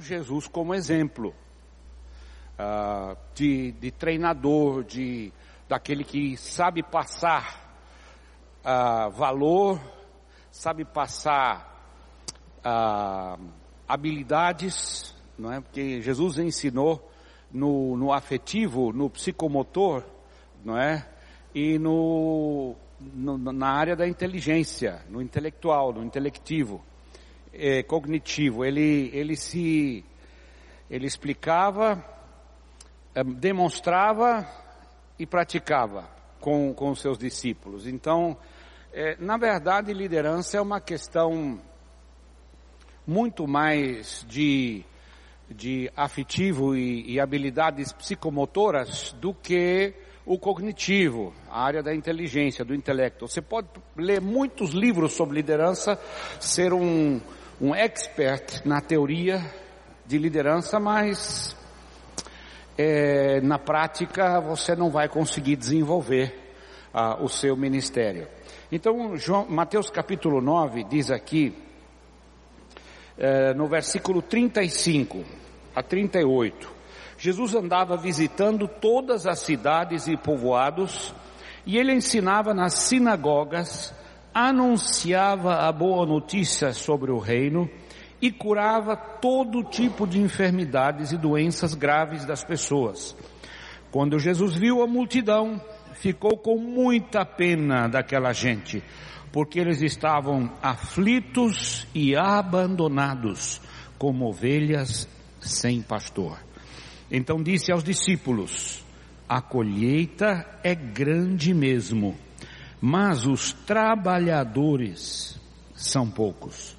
Jesus como exemplo uh, de, de, treinador, de daquele que sabe passar uh, valor, sabe passar uh, habilidades, não é? Porque Jesus ensinou no, no afetivo, no psicomotor, não é? E no, no, na área da inteligência, no intelectual, no intelectivo é, cognitivo. Ele, ele se, ele explicava, é, demonstrava e praticava com, com seus discípulos. Então, é, na verdade, liderança é uma questão muito mais de, de afetivo e, e habilidades psicomotoras do que o cognitivo, a área da inteligência, do intelecto. Você pode ler muitos livros sobre liderança, ser um, um expert na teoria de liderança, mas é, na prática você não vai conseguir desenvolver ah, o seu ministério. Então, João, Mateus capítulo 9 diz aqui, é, no versículo 35 a 38, Jesus andava visitando todas as cidades e povoados, e ele ensinava nas sinagogas, anunciava a boa notícia sobre o reino e curava todo tipo de enfermidades e doenças graves das pessoas. Quando Jesus viu a multidão, ficou com muita pena daquela gente, porque eles estavam aflitos e abandonados, como ovelhas sem pastor. Então disse aos discípulos: A colheita é grande mesmo mas os trabalhadores são poucos.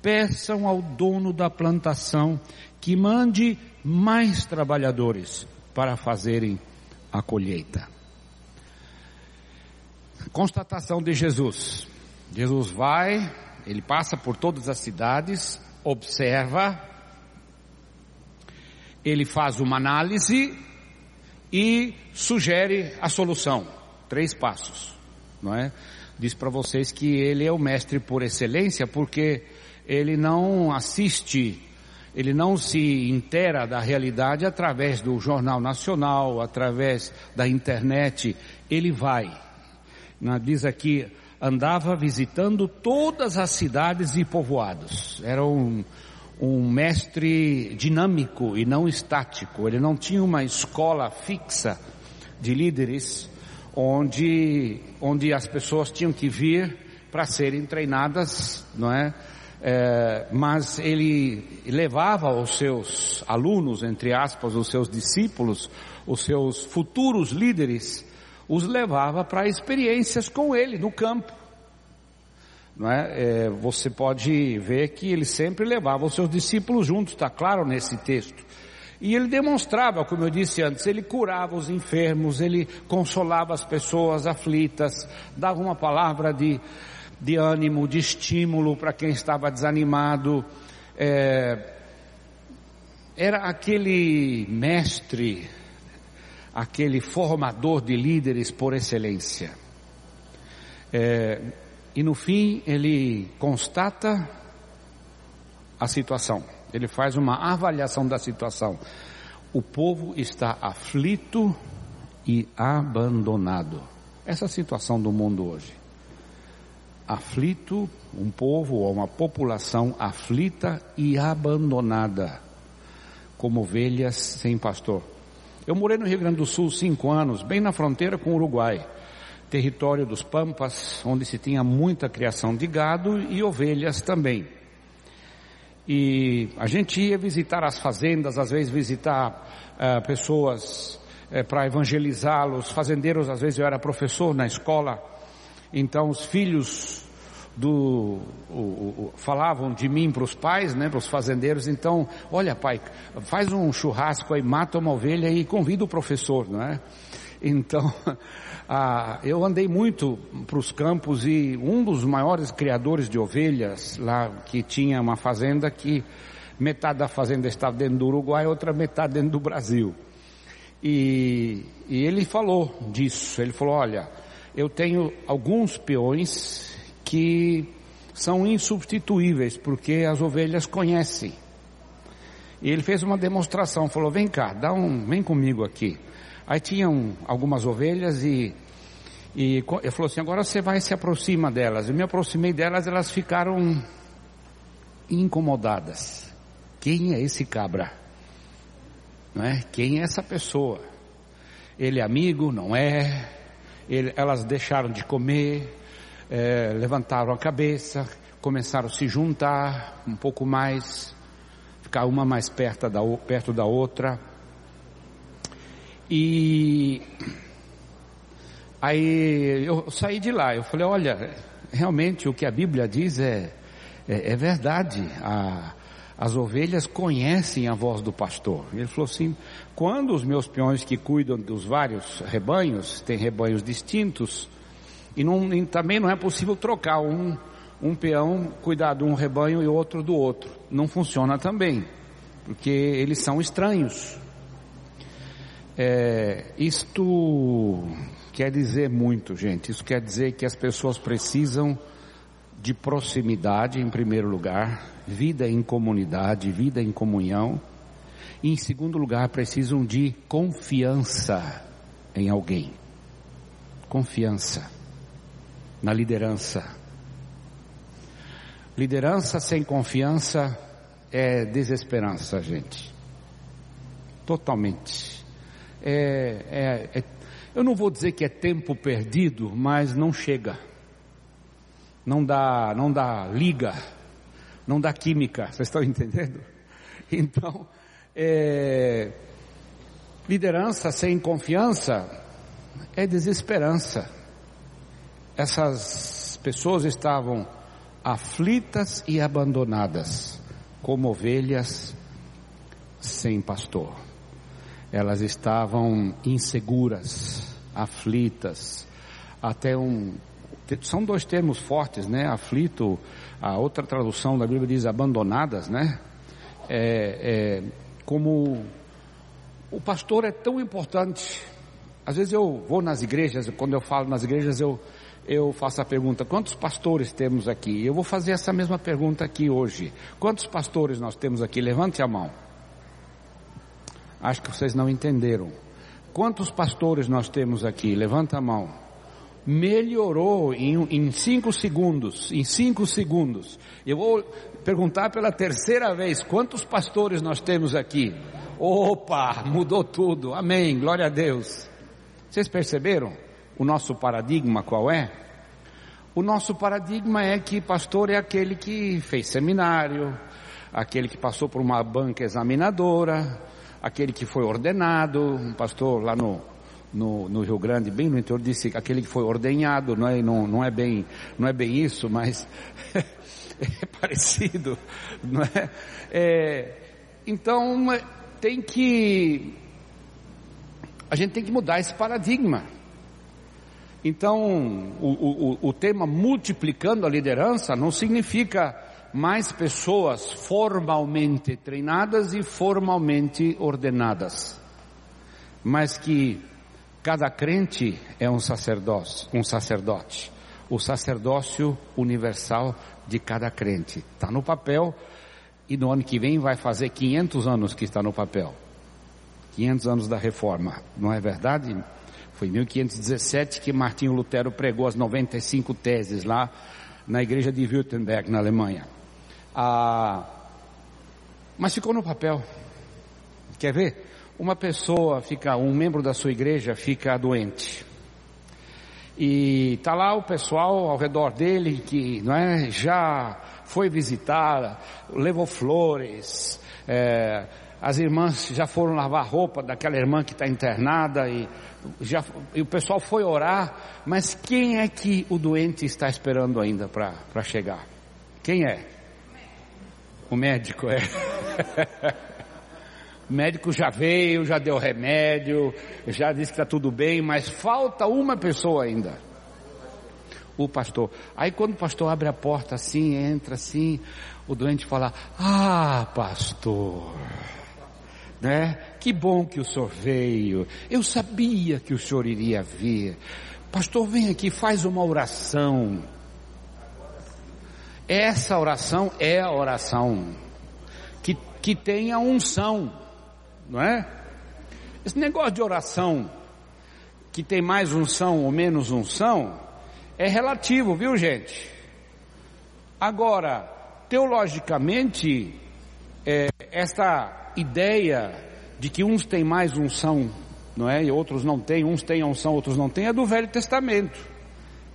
Peçam ao dono da plantação que mande mais trabalhadores para fazerem a colheita. Constatação de Jesus. Jesus vai, ele passa por todas as cidades, observa, ele faz uma análise e sugere a solução. Três passos não é? Diz para vocês que ele é o mestre por excelência porque ele não assiste, ele não se intera da realidade através do jornal nacional, através da internet, ele vai. Diz aqui, andava visitando todas as cidades e povoados. Era um, um mestre dinâmico e não estático. Ele não tinha uma escola fixa de líderes onde, onde as pessoas tinham que vir para serem treinadas, não é? é? Mas ele levava os seus alunos, entre aspas, os seus discípulos, os seus futuros líderes, os levava para experiências com ele no campo. Não é? é? você pode ver que ele sempre levava os seus discípulos juntos, está claro nesse texto. E ele demonstrava, como eu disse antes, ele curava os enfermos, ele consolava as pessoas aflitas, dava uma palavra de, de ânimo, de estímulo para quem estava desanimado. É, era aquele mestre, aquele formador de líderes por excelência. É, e no fim ele constata a situação. Ele faz uma avaliação da situação. O povo está aflito e abandonado. Essa é situação do mundo hoje. Aflito, um povo ou uma população aflita e abandonada, como ovelhas sem pastor. Eu morei no Rio Grande do Sul cinco anos, bem na fronteira com o Uruguai, território dos Pampas, onde se tinha muita criação de gado e ovelhas também. E a gente ia visitar as fazendas, às vezes visitar uh, pessoas uh, para evangelizá-los, fazendeiros, às vezes eu era professor na escola, então os filhos do o, o, falavam de mim para os pais, né, para os fazendeiros. Então, olha, pai, faz um churrasco aí, mata uma ovelha e convida o professor, não é? Então, ah, eu andei muito para os campos e um dos maiores criadores de ovelhas lá que tinha uma fazenda que metade da fazenda estava dentro do Uruguai, outra metade dentro do Brasil. E, e ele falou disso. Ele falou: olha, eu tenho alguns peões que são insubstituíveis porque as ovelhas conhecem. E ele fez uma demonstração, falou: "Vem cá, dá um, vem comigo aqui". Aí tinham algumas ovelhas e e ele falou assim: "Agora você vai se aproxima delas". Eu me aproximei delas, elas ficaram incomodadas. Quem é esse cabra? Não é? Quem é essa pessoa? Ele é amigo? Não é? Ele, elas deixaram de comer, é, levantaram a cabeça, começaram a se juntar um pouco mais, ficar uma mais perto da, perto da outra. E aí eu saí de lá, eu falei, olha, realmente o que a Bíblia diz é, é, é verdade. A, as ovelhas conhecem a voz do pastor. Ele falou assim: quando os meus peões que cuidam dos vários rebanhos, têm rebanhos distintos, e, não, e também não é possível trocar um, um peão cuidar de um rebanho e outro do outro. Não funciona também, porque eles são estranhos. É, isto quer dizer muito, gente. Isso quer dizer que as pessoas precisam de proximidade, em primeiro lugar, vida em comunidade, vida em comunhão. E, em segundo lugar, precisam de confiança em alguém. Confiança na liderança. Liderança sem confiança é desesperança, gente. Totalmente. É, é, é, eu não vou dizer que é tempo perdido, mas não chega não dá, não dá liga, não dá química, vocês estão entendendo? Então, é, liderança sem confiança é desesperança. Essas pessoas estavam aflitas e abandonadas, como ovelhas sem pastor. Elas estavam inseguras, aflitas, até um são dois termos fortes, né? Aflito, a outra tradução da Bíblia diz abandonadas, né? É, é, como o pastor é tão importante. Às vezes eu vou nas igrejas, quando eu falo nas igrejas, eu, eu faço a pergunta: quantos pastores temos aqui? Eu vou fazer essa mesma pergunta aqui hoje. Quantos pastores nós temos aqui? Levante a mão. Acho que vocês não entenderam. Quantos pastores nós temos aqui? Levanta a mão melhorou em, em cinco segundos, em cinco segundos. Eu vou perguntar pela terceira vez, quantos pastores nós temos aqui? Opa, mudou tudo, amém, glória a Deus. Vocês perceberam o nosso paradigma qual é? O nosso paradigma é que pastor é aquele que fez seminário, aquele que passou por uma banca examinadora, aquele que foi ordenado, um pastor lá no no, no, Rio Grande, bem no interior, disse aquele que foi ordenhado, não é, não, não é, bem, não é bem isso, mas é parecido, não é? é então tem que a gente tem que mudar esse paradigma. Então o, o, o tema multiplicando a liderança não significa mais pessoas formalmente treinadas e formalmente ordenadas, mas que Cada crente é um sacerdócio, um sacerdote. O sacerdócio universal de cada crente. Está no papel e no ano que vem vai fazer 500 anos que está no papel. 500 anos da reforma, não é verdade? Foi em 1517 que Martinho Lutero pregou as 95 teses lá na igreja de Württemberg, na Alemanha. Ah, mas ficou no papel. Quer ver? uma pessoa fica, um membro da sua igreja fica doente. E tá lá o pessoal ao redor dele que, não é, já foi visitar, levou flores, é, as irmãs já foram lavar roupa daquela irmã que está internada e, já, e o pessoal foi orar, mas quem é que o doente está esperando ainda para chegar? Quem é? O médico é. O médico já veio, já deu remédio, já disse que está tudo bem, mas falta uma pessoa ainda. O pastor. Aí quando o pastor abre a porta assim, entra assim, o doente fala: Ah, pastor, né? Que bom que o senhor veio. Eu sabia que o senhor iria vir. Pastor, vem aqui, faz uma oração. Essa oração é a oração que tenha unção, não é? Esse negócio de oração que tem mais unção ou menos unção é relativo, viu gente? Agora, teologicamente, é, essa ideia de que uns têm mais unção, não é? E outros não têm, uns têm unção, outros não têm, é do Velho Testamento.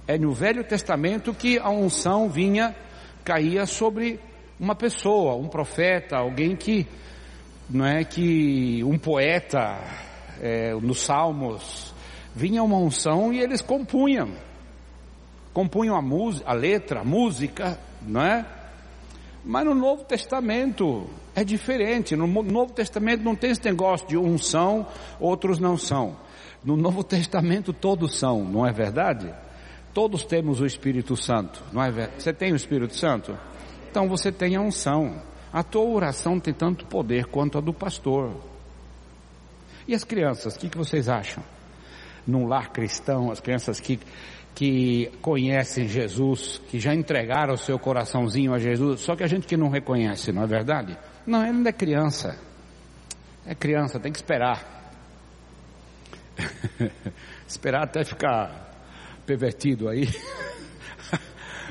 É no Velho Testamento que a unção vinha, caía sobre uma pessoa, um profeta, alguém que, não é que um poeta, é, nos Salmos, vinha uma unção e eles compunham, compunham a, música, a letra, a música, não é? Mas no Novo Testamento é diferente. No Novo Testamento não tem esse negócio de uns são, outros não são. No Novo Testamento todos são, não é verdade? Todos temos o Espírito Santo, não é? Você tem o Espírito Santo? Então você tem a unção. A tua oração tem tanto poder quanto a do pastor. E as crianças, o que, que vocês acham? Num lar cristão, as crianças que que conhecem Jesus, que já entregaram o seu coraçãozinho a Jesus, só que a gente que não reconhece, não é verdade? Não, ele ainda é criança. É criança, tem que esperar. esperar até ficar pervertido aí.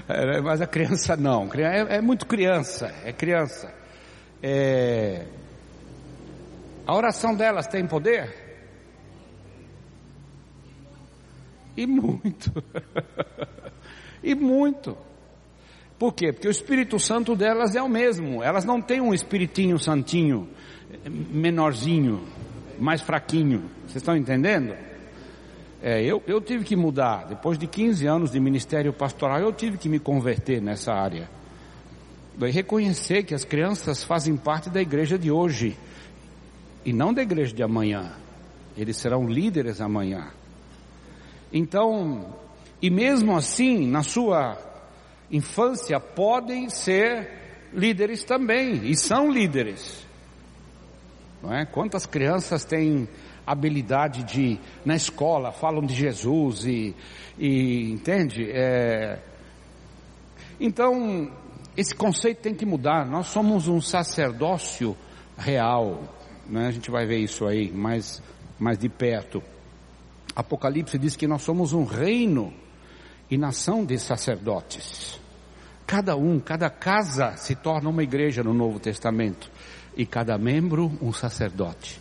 É, mas a criança não, é, é muito criança, é criança. É... A oração delas tem poder? E muito. e muito. Por quê? Porque o Espírito Santo delas é o mesmo. Elas não têm um espiritinho santinho, menorzinho, mais fraquinho. Vocês estão entendendo? É, eu, eu tive que mudar. Depois de 15 anos de ministério pastoral, eu tive que me converter nessa área. E reconhecer que as crianças fazem parte da igreja de hoje. E não da igreja de amanhã. Eles serão líderes amanhã. Então, e mesmo assim, na sua infância, podem ser líderes também, e são líderes. Não é? Quantas crianças têm habilidade de, na escola, falam de Jesus e, e entende? É... Então, esse conceito tem que mudar. Nós somos um sacerdócio real. Né? A gente vai ver isso aí mais, mais de perto. Apocalipse diz que nós somos um reino e nação de sacerdotes. Cada um, cada casa se torna uma igreja no Novo Testamento. E cada membro um sacerdote,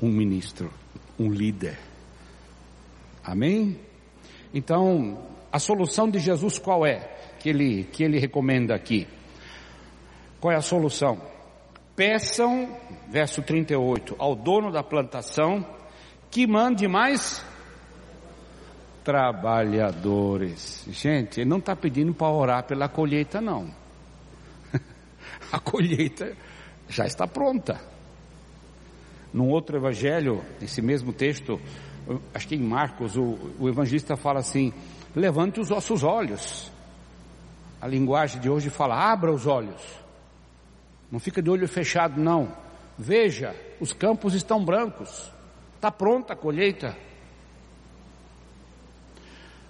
um ministro, um líder. Amém? Então, a solução de Jesus qual é? Que ele, que ele recomenda aqui. Qual é a solução? Peçam, verso 38, ao dono da plantação que mande mais trabalhadores. Gente, ele não está pedindo para orar pela colheita, não. A colheita já está pronta. Num outro evangelho, nesse mesmo texto, acho que em Marcos, o, o evangelista fala assim: levante os vossos olhos. A linguagem de hoje fala: abra os olhos. Não fica de olho fechado, não. Veja, os campos estão brancos. Está pronta a colheita.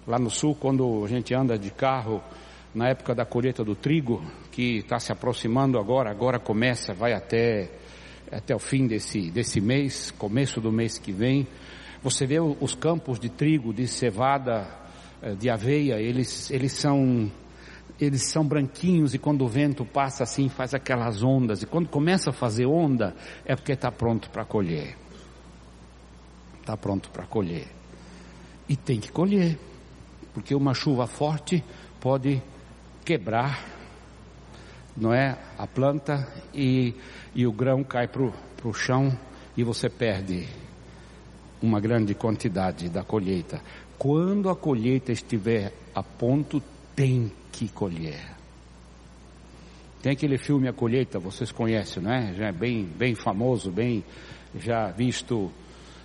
Lá no sul, quando a gente anda de carro, na época da colheita do trigo, que está se aproximando agora, agora começa, vai até, até o fim desse, desse mês, começo do mês que vem, você vê os campos de trigo, de cevada, eh, de aveia, eles, eles são eles são branquinhos e quando o vento passa assim faz aquelas ondas e quando começa a fazer onda é porque está pronto para colher. Está pronto para colher. E tem que colher porque uma chuva forte pode quebrar, não é, a planta e, e o grão cai para o chão e você perde uma grande quantidade da colheita. Quando a colheita estiver a ponto, tem que colher. Tem aquele filme A Colheita, vocês conhecem, não é? Já é bem, bem famoso, bem já visto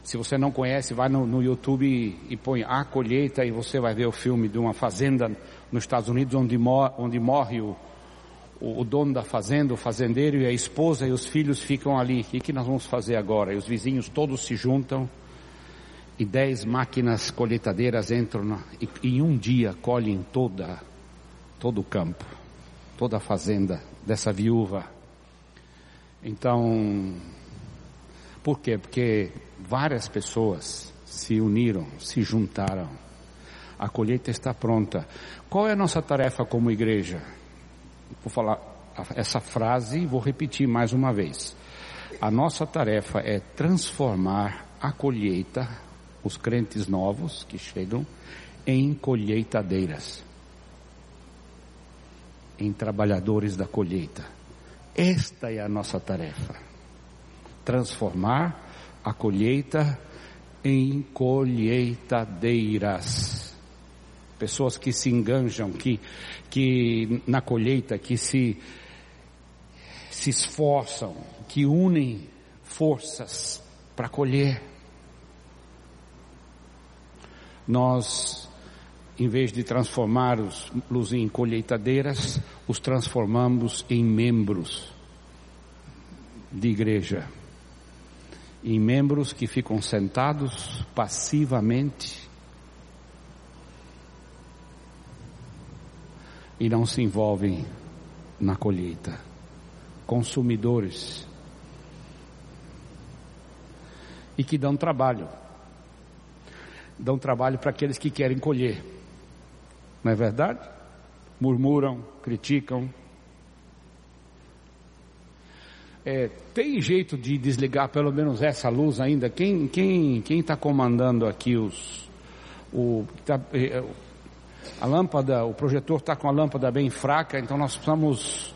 se você não conhece, vai no, no YouTube e, e, põe a colheita e você vai ver o filme de uma fazenda nos Estados Unidos onde, mor, onde morre o, o, dono da fazenda, o fazendeiro e a esposa e os filhos ficam ali. O que, nós vamos fazer agora? E os vizinhos todos se juntam e dez máquinas colheitadeiras entram na, e, e em um dia colhem toda, todo o campo, toda a fazenda dessa viúva. Então, por quê? Porque várias pessoas se uniram, se juntaram. A colheita está pronta. Qual é a nossa tarefa como igreja? Vou falar essa frase e vou repetir mais uma vez. A nossa tarefa é transformar a colheita, os crentes novos que chegam, em colheitadeiras, em trabalhadores da colheita. Esta é a nossa tarefa. Transformar a colheita em colheitadeiras. Pessoas que se enganjam, que, que na colheita, que se, se esforçam, que unem forças para colher. Nós, em vez de transformá-los em colheitadeiras, os transformamos em membros de igreja. Em membros que ficam sentados passivamente e não se envolvem na colheita. Consumidores e que dão trabalho. Dão trabalho para aqueles que querem colher. Não é verdade? Murmuram, criticam. É, tem jeito de desligar pelo menos essa luz ainda? Quem quem quem está comandando aqui os o tá, é, a lâmpada, o projetor está com a lâmpada bem fraca, então nós precisamos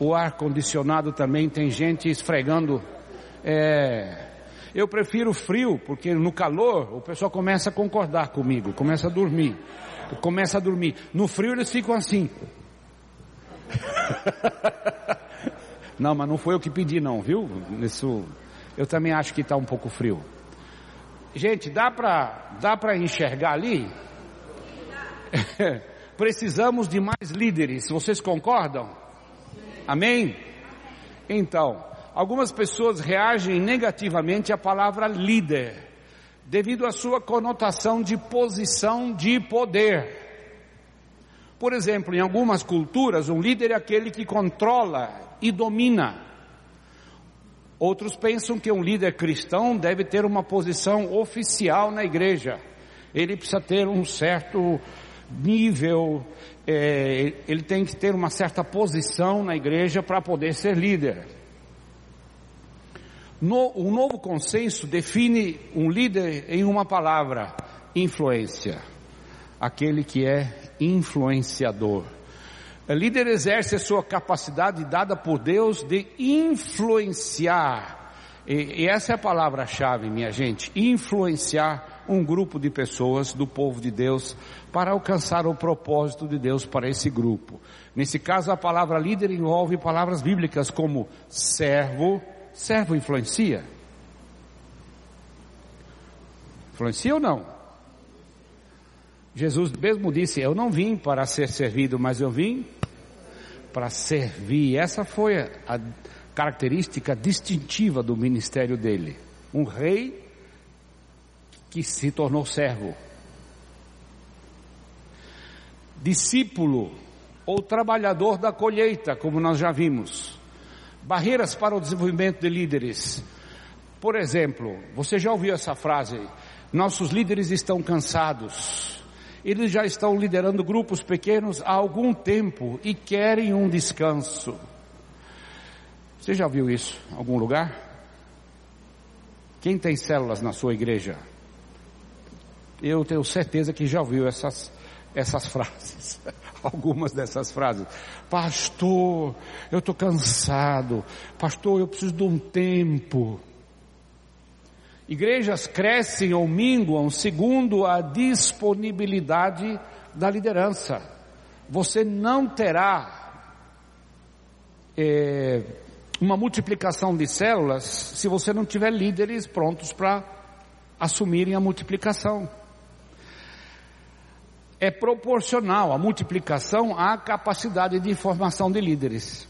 o ar condicionado também tem gente esfregando. É, eu prefiro frio, porque no calor o pessoal começa a concordar comigo, começa a dormir, começa a dormir. No frio eles ficam assim. não, mas não foi eu que pedi não, viu? Isso, eu também acho que está um pouco frio. Gente, dá para dá para enxergar ali? Precisamos de mais líderes. Vocês concordam? Amém? Então, algumas pessoas reagem negativamente à palavra líder, devido à sua conotação de posição de poder. Por exemplo, em algumas culturas, um líder é aquele que controla e domina. Outros pensam que um líder cristão deve ter uma posição oficial na igreja. Ele precisa ter um certo nível, é, ele tem que ter uma certa posição na igreja para poder ser líder. No, o novo consenso define um líder em uma palavra: influência. Aquele que é influenciador. Líder exerce a sua capacidade dada por Deus de influenciar. E, e essa é a palavra-chave, minha gente: influenciar um grupo de pessoas do povo de Deus para alcançar o propósito de Deus para esse grupo. Nesse caso, a palavra líder envolve palavras bíblicas como servo. Servo influencia? Influencia ou não? Jesus mesmo disse: Eu não vim para ser servido, mas eu vim para servir. Essa foi a característica distintiva do ministério dele. Um rei que se tornou servo. Discípulo ou trabalhador da colheita, como nós já vimos. Barreiras para o desenvolvimento de líderes. Por exemplo, você já ouviu essa frase? Nossos líderes estão cansados. Eles já estão liderando grupos pequenos há algum tempo e querem um descanso. Você já viu isso em algum lugar? Quem tem células na sua igreja? eu tenho certeza que já ouviu essas, essas frases, algumas dessas frases. Pastor, eu estou cansado. Pastor, eu preciso de um tempo. Igrejas crescem ou minguam segundo a disponibilidade da liderança. Você não terá é, uma multiplicação de células se você não tiver líderes prontos para assumirem a multiplicação é proporcional a multiplicação à capacidade de formação de líderes.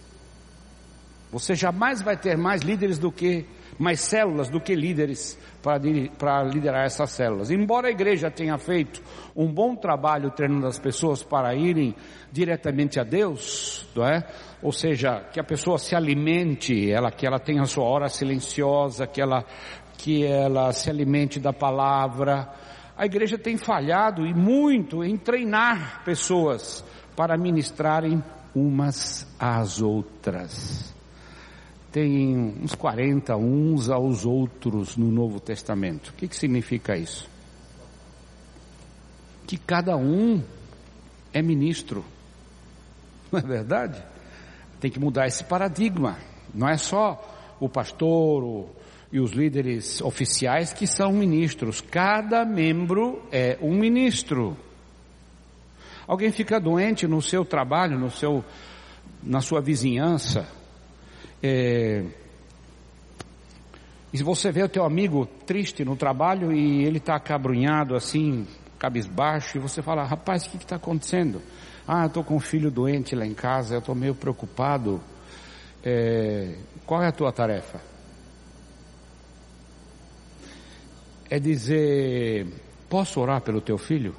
Você jamais vai ter mais líderes do que, mais células do que líderes para liderar essas células. Embora a igreja tenha feito um bom trabalho treinando as pessoas para irem diretamente a Deus, não é? Ou seja, que a pessoa se alimente, ela, que ela tenha a sua hora silenciosa, que ela, que ela se alimente da palavra. A igreja tem falhado e muito em treinar pessoas para ministrarem umas às outras tem uns 40 uns aos outros no Novo Testamento. O que, que significa isso? Que cada um é ministro. Não é verdade? Tem que mudar esse paradigma. Não é só o pastor o, e os líderes oficiais que são ministros. Cada membro é um ministro. Alguém fica doente no seu trabalho, no seu, na sua vizinhança, é, e se você vê o teu amigo triste no trabalho e ele está acabrunhado assim, cabisbaixo, e você fala, rapaz, o que está acontecendo? Ah, estou com um filho doente lá em casa, eu estou meio preocupado. É, qual é a tua tarefa? É dizer, posso orar pelo teu filho?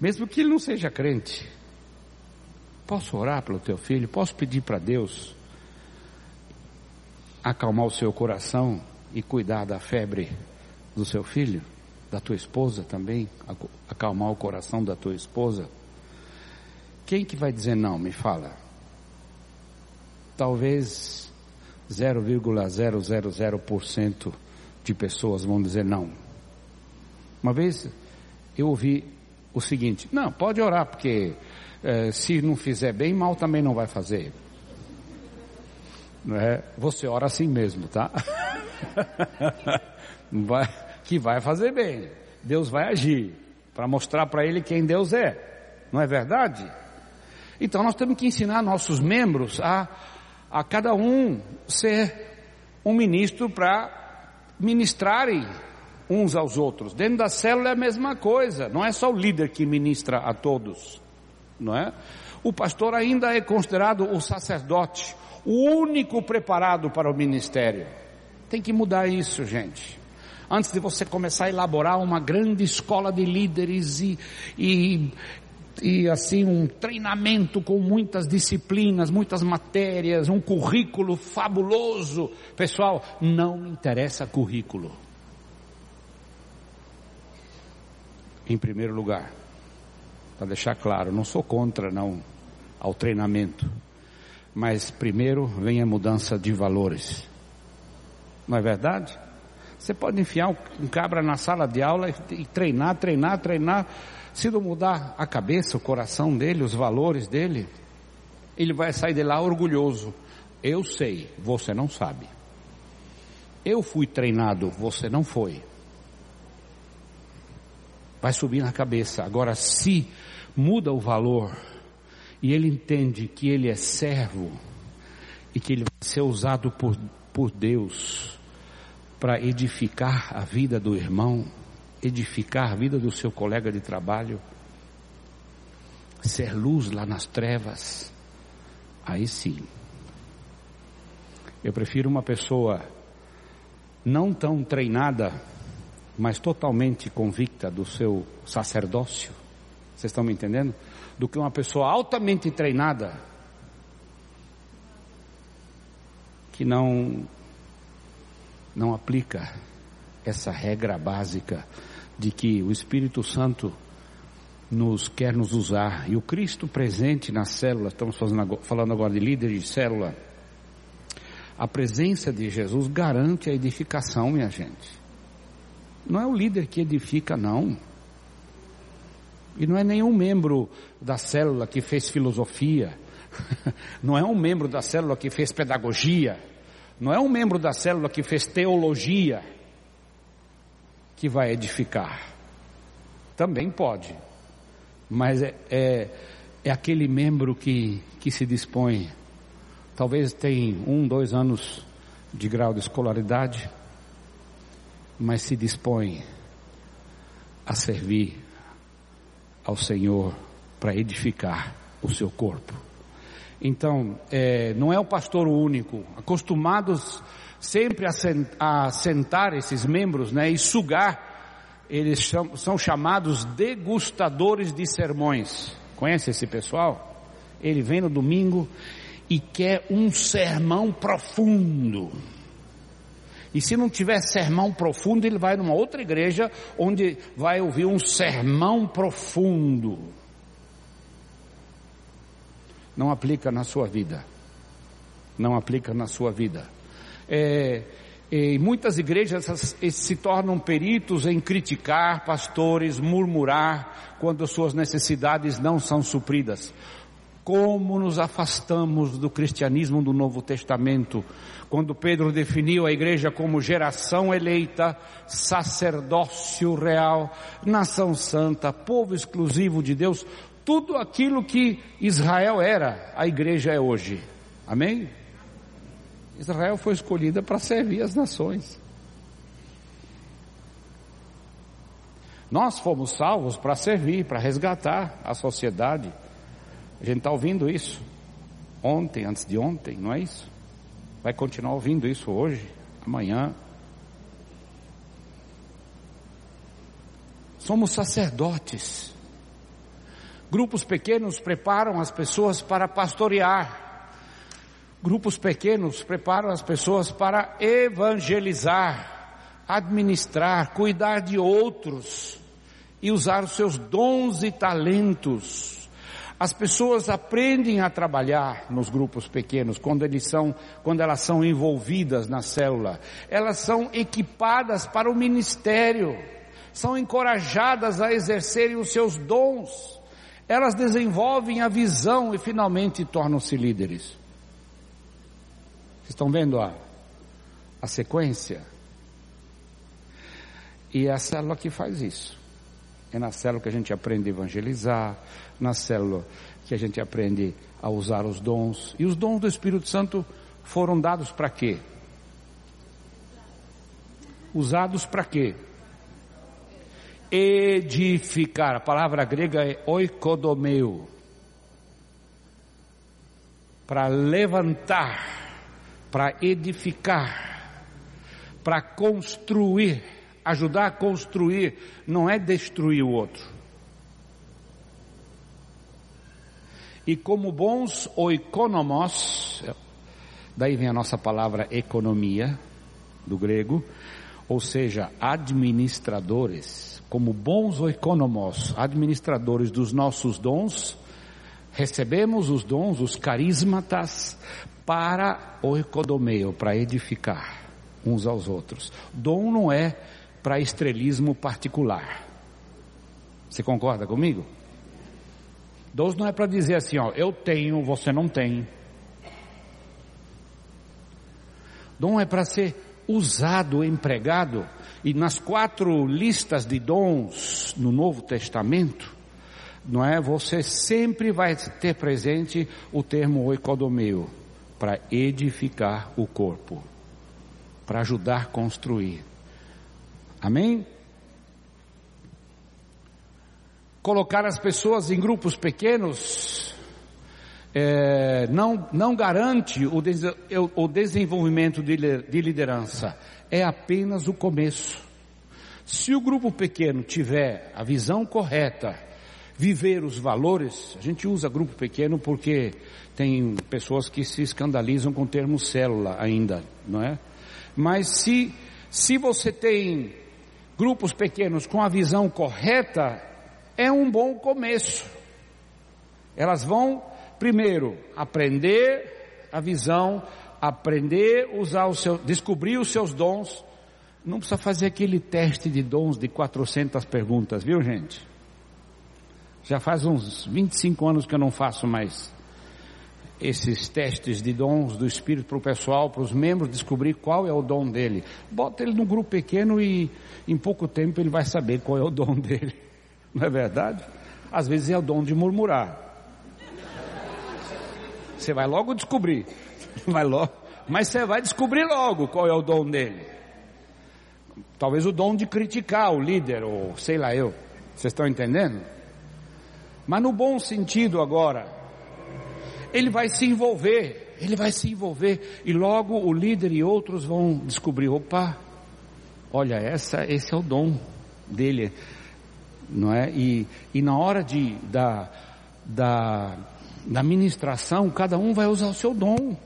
Mesmo que ele não seja crente. Posso orar pelo teu filho? Posso pedir para Deus acalmar o seu coração e cuidar da febre do seu filho? Da tua esposa também? Acalmar o coração da tua esposa? Quem que vai dizer não? Me fala. Talvez 0,000% de pessoas vão dizer não. Uma vez eu ouvi o seguinte: não, pode orar porque é, se não fizer bem, mal também não vai fazer. Não é? Você ora assim mesmo, tá? vai, que vai fazer bem. Deus vai agir para mostrar para ele quem Deus é. Não é verdade? Então nós temos que ensinar nossos membros a, a cada um ser um ministro para ministrarem uns aos outros. Dentro da célula é a mesma coisa. Não é só o líder que ministra a todos não é? O pastor ainda é considerado o sacerdote, o único preparado para o ministério. Tem que mudar isso, gente. Antes de você começar a elaborar uma grande escola de líderes e, e, e assim um treinamento com muitas disciplinas, muitas matérias, um currículo fabuloso. Pessoal, não me interessa currículo. Em primeiro lugar, para deixar claro, não sou contra não ao treinamento, mas primeiro vem a mudança de valores. Não é verdade? Você pode enfiar um cabra na sala de aula e treinar, treinar, treinar. Se não mudar a cabeça, o coração dele, os valores dele, ele vai sair de lá orgulhoso. Eu sei, você não sabe. Eu fui treinado, você não foi. Vai subir na cabeça. Agora, se muda o valor e ele entende que ele é servo e que ele vai ser usado por, por Deus para edificar a vida do irmão, edificar a vida do seu colega de trabalho, ser luz lá nas trevas, aí sim. Eu prefiro uma pessoa não tão treinada, mas totalmente convicta do seu sacerdócio, vocês estão me entendendo? Do que uma pessoa altamente treinada que não não aplica essa regra básica de que o Espírito Santo nos quer nos usar e o Cristo presente na célula, estamos falando agora de líder de célula, a presença de Jesus garante a edificação, minha gente. Não é o líder que edifica, não. E não é nenhum membro da célula que fez filosofia, não é um membro da célula que fez pedagogia, não é um membro da célula que fez teologia que vai edificar. Também pode, mas é, é, é aquele membro que, que se dispõe, talvez tem um, dois anos de grau de escolaridade, mas se dispõe a servir ao Senhor para edificar o seu corpo. Então, é, não é o pastor o único. Acostumados sempre a, sentar esses membros né, e sugar, eles são, são chamados degustadores de sermões. Conhece esse pessoal? Ele vem no domingo e quer um sermão profundo. E se não tiver sermão profundo, ele vai numa outra igreja onde vai ouvir um sermão profundo. Não aplica na sua vida. Não aplica na sua vida. É, em muitas igrejas se tornam peritos em criticar pastores, murmurar quando suas necessidades não são supridas. Como nos afastamos do cristianismo do Novo Testamento, quando Pedro definiu a igreja como geração eleita, sacerdócio real, nação santa, povo exclusivo de Deus, tudo aquilo que Israel era, a igreja é hoje. Amém? Israel foi escolhida para servir as nações. Nós fomos salvos para servir, para resgatar a sociedade. A gente está ouvindo isso ontem, antes de ontem, não é isso? Vai continuar ouvindo isso hoje, amanhã. Somos sacerdotes. Grupos pequenos preparam as pessoas para pastorear. Grupos pequenos preparam as pessoas para evangelizar, administrar, cuidar de outros e usar os seus dons e talentos. As pessoas aprendem a trabalhar nos grupos pequenos quando eles são, quando elas são envolvidas na célula. Elas são equipadas para o ministério, são encorajadas a exercerem os seus dons. Elas desenvolvem a visão e finalmente tornam-se líderes. Vocês estão vendo a, a sequência? E é a célula que faz isso. É na célula que a gente aprende a evangelizar, na célula que a gente aprende a usar os dons. E os dons do Espírito Santo foram dados para quê? Usados para quê? Edificar. A palavra grega é oikodomeu. Para levantar para edificar, para construir, ajudar a construir, não é destruir o outro. E como bons oikonomos, daí vem a nossa palavra economia, do grego, ou seja, administradores, como bons oikonomos, administradores dos nossos dons, recebemos os dons, os carismatas, para o ecodomeu, para edificar uns aos outros. Dom não é para estrelismo particular. Você concorda comigo? Dom não é para dizer assim, ó, eu tenho, você não tem. Dom é para ser usado, empregado, e nas quatro listas de dons no Novo Testamento, não é? Você sempre vai ter presente o termo oikodomeu para edificar o corpo, para ajudar a construir. Amém? Colocar as pessoas em grupos pequenos é, não, não garante o, des, o desenvolvimento de, de liderança, é apenas o começo. Se o grupo pequeno tiver a visão correta, viver os valores, a gente usa grupo pequeno porque tem pessoas que se escandalizam com o termo célula ainda, não é? Mas se, se você tem grupos pequenos com a visão correta, é um bom começo. Elas vão, primeiro, aprender a visão, aprender a usar o seu, descobrir os seus dons. Não precisa fazer aquele teste de dons de 400 perguntas, viu gente? Já faz uns 25 anos que eu não faço mais esses testes de dons do Espírito para o pessoal, para os membros descobrir qual é o dom dele. Bota ele num grupo pequeno e em pouco tempo ele vai saber qual é o dom dele. Não é verdade? Às vezes é o dom de murmurar. Você vai logo descobrir. Vai logo. Mas você vai descobrir logo qual é o dom dele. Talvez o dom de criticar o líder, ou sei lá eu. Vocês estão entendendo? Mas no bom sentido agora, ele vai se envolver, ele vai se envolver e logo o líder e outros vão descobrir, opa, olha, essa, esse é o dom dele, não é? E, e na hora de, da, da, da ministração, cada um vai usar o seu dom.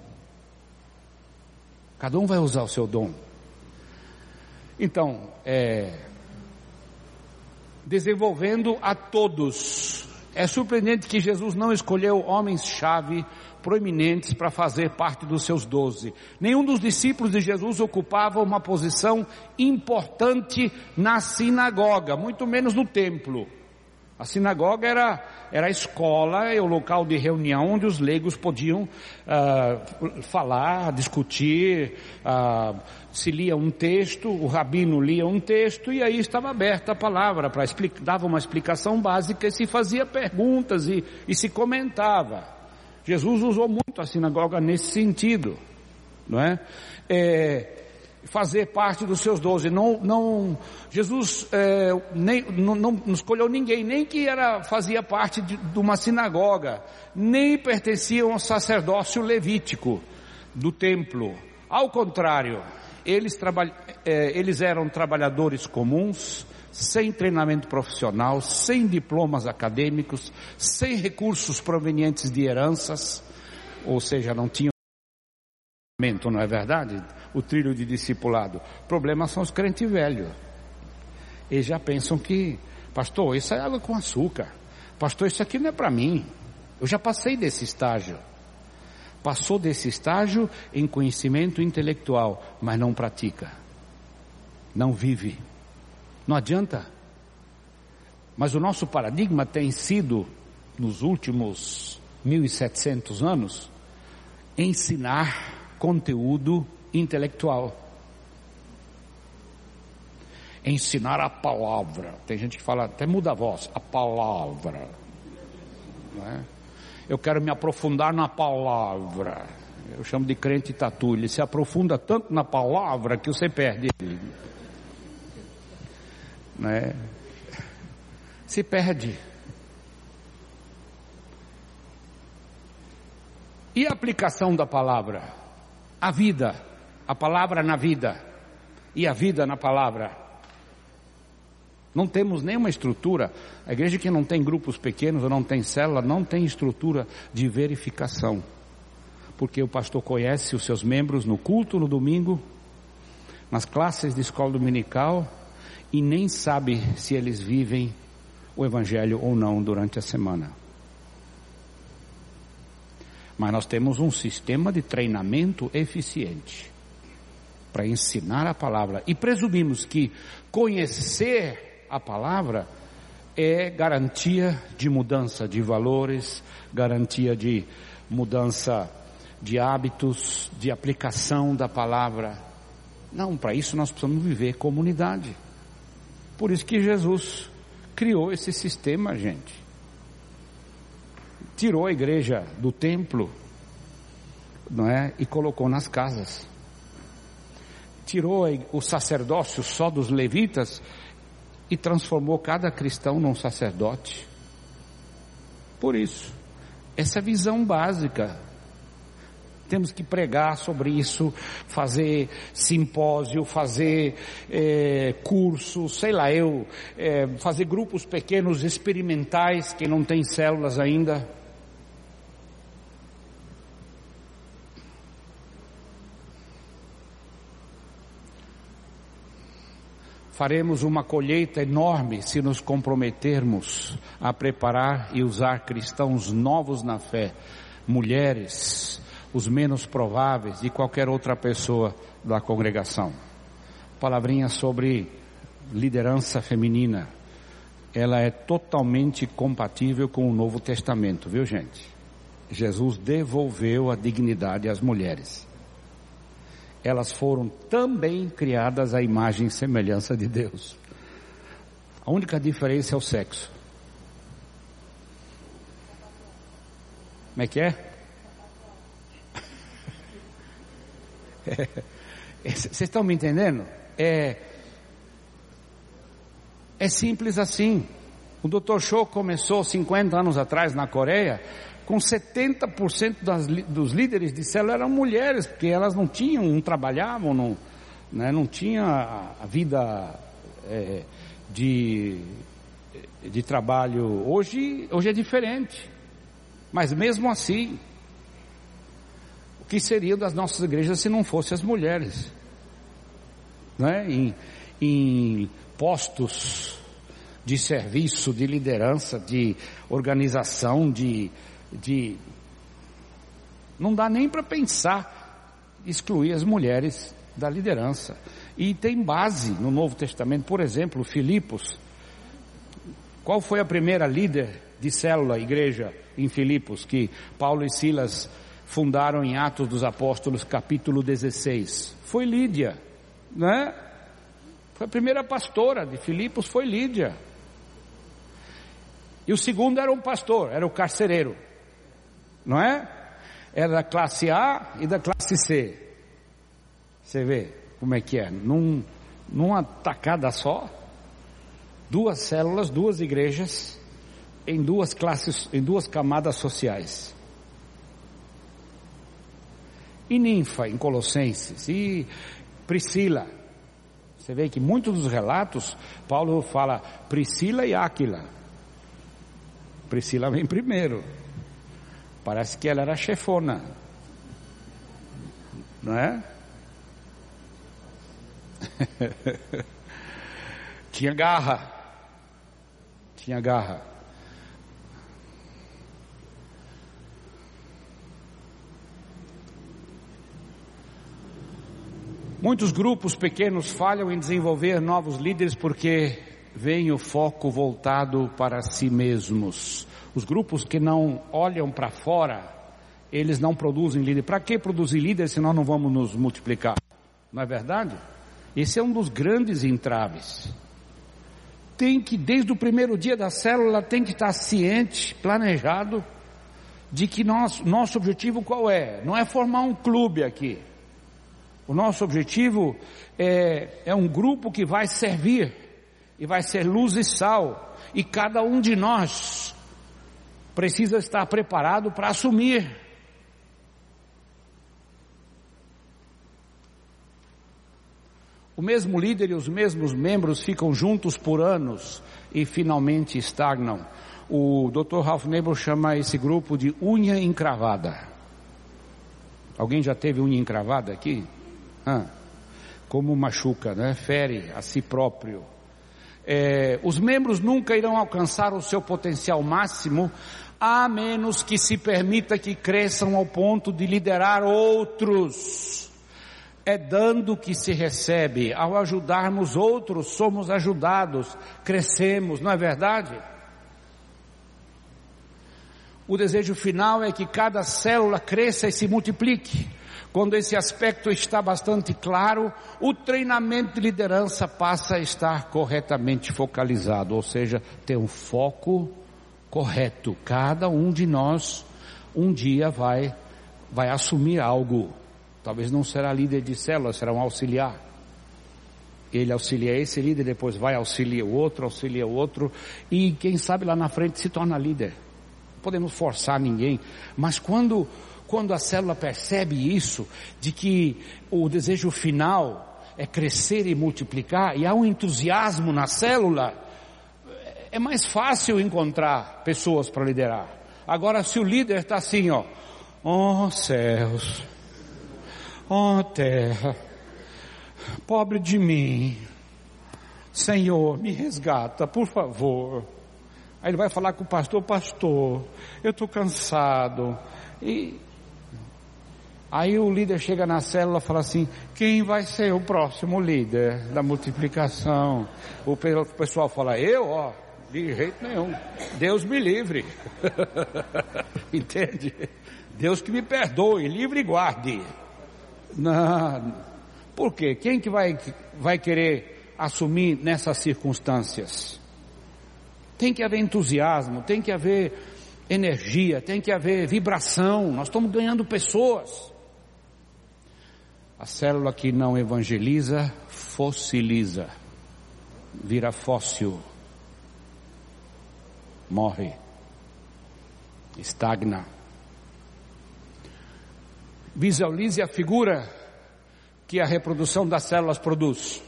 Cada um vai usar o seu dom. Então, é, desenvolvendo a todos é surpreendente que Jesus não escolheu homens-chave proeminentes para fazer parte dos seus doze. Nenhum dos discípulos de Jesus ocupava uma posição importante na sinagoga, muito menos no templo. A sinagoga era, era a escola, é o local de reunião onde os leigos podiam uh, falar, discutir, uh, se lia um texto, o rabino lia um texto e aí estava aberta a palavra para explicar, dava uma explicação básica e se fazia perguntas e, e se comentava. Jesus usou muito a sinagoga nesse sentido, não é? é fazer parte dos seus doze. Não, não, Jesus é, nem, não, não, escolheu ninguém, nem que era, fazia parte de, de uma sinagoga, nem pertencia a um sacerdócio levítico do templo. Ao contrário, eles, é, eles eram trabalhadores comuns, sem treinamento profissional, sem diplomas acadêmicos, sem recursos provenientes de heranças, ou seja, não tinham não é verdade? O trilho de discipulado. O problema são os crentes velhos. Eles já pensam que, pastor, isso é água com açúcar. Pastor, isso aqui não é para mim. Eu já passei desse estágio. Passou desse estágio em conhecimento intelectual, mas não pratica. Não vive. Não adianta. Mas o nosso paradigma tem sido, nos últimos 1700 anos, ensinar conteúdo intelectual. Ensinar a palavra. Tem gente que fala, até muda a voz, a palavra. É? Eu quero me aprofundar na palavra. Eu chamo de crente tatu. Ele se aprofunda tanto na palavra que você perde ele. Né? Se perde. E a aplicação da palavra? a vida, a palavra na vida e a vida na palavra. Não temos nenhuma estrutura. A igreja que não tem grupos pequenos ou não tem célula, não tem estrutura de verificação. Porque o pastor conhece os seus membros no culto no domingo, nas classes de escola dominical, e nem sabe se eles vivem o evangelho ou não durante a semana. Mas nós temos um sistema de treinamento eficiente para ensinar a palavra e presumimos que conhecer a palavra é garantia de mudança de valores, garantia de mudança de hábitos, de aplicação da palavra. Não, para isso nós precisamos viver comunidade. Por isso que Jesus criou esse sistema, gente tirou a igreja do templo, não é, e colocou nas casas. Tirou o sacerdócio só dos levitas e transformou cada cristão num sacerdote. Por isso, essa visão básica temos que pregar sobre isso, fazer simpósio, fazer é, curso, sei lá eu, é, fazer grupos pequenos experimentais, que não tem células ainda. Faremos uma colheita enorme se nos comprometermos a preparar e usar cristãos novos na fé, mulheres, os menos prováveis e qualquer outra pessoa da congregação. Palavrinha sobre liderança feminina. Ela é totalmente compatível com o Novo Testamento, viu gente? Jesus devolveu a dignidade às mulheres elas foram também criadas à imagem e semelhança de Deus. A única diferença é o sexo. Como é que é? Vocês estão me entendendo? É, é simples assim. O Dr. Cho começou 50 anos atrás na Coreia com 70% das, dos líderes de célula eram mulheres, porque elas não tinham, não trabalhavam, não, né, não tinha a, vida é, de, de trabalho. Hoje, hoje é diferente. Mas mesmo assim, o que seria das nossas igrejas se não fossem as mulheres? Né? Em, em postos de serviço, de liderança, de organização, de, de... não dá nem para pensar excluir as mulheres da liderança. E tem base no Novo Testamento, por exemplo, Filipos. Qual foi a primeira líder de célula, igreja em Filipos, que Paulo e Silas fundaram em Atos dos Apóstolos, capítulo 16? Foi Lídia, né? Foi a primeira pastora de Filipos, foi Lídia. E o segundo era um pastor, era o carcereiro. Não é? Era da classe A e da classe C. Você vê como é que é? Num, numa tacada só, duas células, duas igrejas, em duas classes, em duas camadas sociais. E Ninfa, em Colossenses, e Priscila. Você vê que muitos dos relatos, Paulo fala Priscila e Áquila. Priscila vem primeiro. Parece que ela era chefona. Não é? Tinha garra. Tinha garra. Muitos grupos pequenos falham em desenvolver novos líderes porque vem o foco voltado para si mesmos. Os grupos que não olham para fora, eles não produzem líder. Para que produzir líder se nós não vamos nos multiplicar? Não é verdade? Esse é um dos grandes entraves. Tem que, desde o primeiro dia da célula, tem que estar ciente, planejado, de que nós, nosso objetivo qual é? Não é formar um clube aqui. O nosso objetivo é, é um grupo que vai servir e vai ser luz e sal, e cada um de nós precisa estar preparado para assumir. O mesmo líder e os mesmos membros ficam juntos por anos e finalmente estagnam. O Dr. Ralph Nebel chama esse grupo de unha encravada. Alguém já teve unha encravada aqui? Ah, como machuca, né? Fere a si próprio é, os membros nunca irão alcançar o seu potencial máximo, a menos que se permita que cresçam ao ponto de liderar outros. É dando que se recebe, ao ajudarmos outros, somos ajudados, crescemos, não é verdade? O desejo final é que cada célula cresça e se multiplique. Quando esse aspecto está bastante claro, o treinamento de liderança passa a estar corretamente focalizado, ou seja, ter um foco correto. Cada um de nós um dia vai vai assumir algo. Talvez não será líder de célula, será um auxiliar. Ele auxilia esse líder, depois vai auxiliar o outro, auxilia o outro, e quem sabe lá na frente se torna líder. Não podemos forçar ninguém, mas quando quando a célula percebe isso, de que o desejo final é crescer e multiplicar, e há um entusiasmo na célula, é mais fácil encontrar pessoas para liderar. Agora, se o líder está assim, ó, oh céus, oh terra, pobre de mim, Senhor, me resgata, por favor. Aí ele vai falar com o pastor, pastor, eu estou cansado. E Aí o líder chega na célula e fala assim: quem vai ser o próximo líder da multiplicação? O pessoal fala: eu, ó, de jeito nenhum. Deus me livre. Entende? Deus que me perdoe, livre e guarde. Não. Por quê? Quem que vai, vai querer assumir nessas circunstâncias? Tem que haver entusiasmo, tem que haver energia, tem que haver vibração. Nós estamos ganhando pessoas. A célula que não evangeliza fossiliza, vira fóssil, morre, estagna. Visualize a figura que a reprodução das células produz.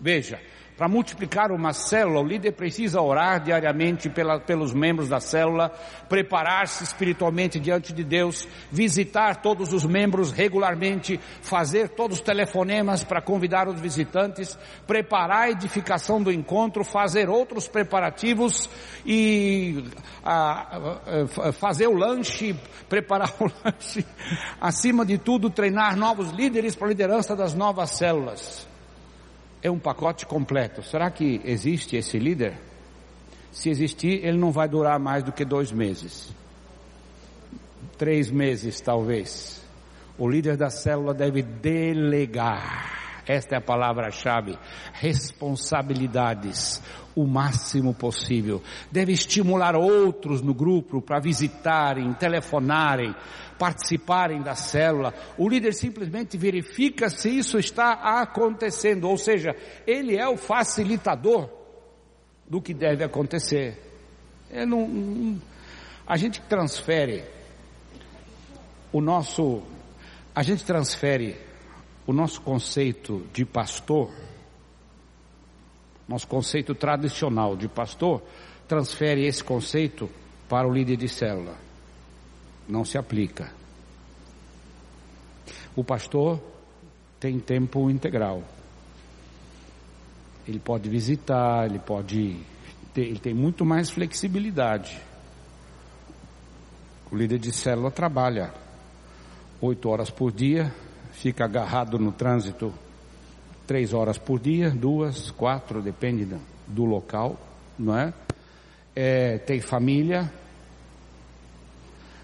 Veja, para multiplicar uma célula, o líder precisa orar diariamente pela, pelos membros da célula, preparar-se espiritualmente diante de Deus, visitar todos os membros regularmente, fazer todos os telefonemas para convidar os visitantes, preparar a edificação do encontro, fazer outros preparativos e a, a, fazer o lanche, preparar o lanche, acima de tudo treinar novos líderes para a liderança das novas células é um pacote completo. Será que existe esse líder? Se existir, ele não vai durar mais do que dois meses. Três meses, talvez. O líder da célula deve delegar. Esta é a palavra-chave. Responsabilidades o máximo possível. Deve estimular outros no grupo para visitarem, telefonarem, participarem da célula. O líder simplesmente verifica se isso está acontecendo, ou seja, ele é o facilitador do que deve acontecer. É não, a gente transfere o nosso, a gente transfere o nosso conceito de pastor nosso conceito tradicional de pastor, transfere esse conceito para o líder de célula. Não se aplica. O pastor tem tempo integral. Ele pode visitar, ele pode ter, ele tem muito mais flexibilidade. O líder de célula trabalha oito horas por dia, fica agarrado no trânsito três horas por dia, duas, quatro, depende do, local, não é? é? Tem família,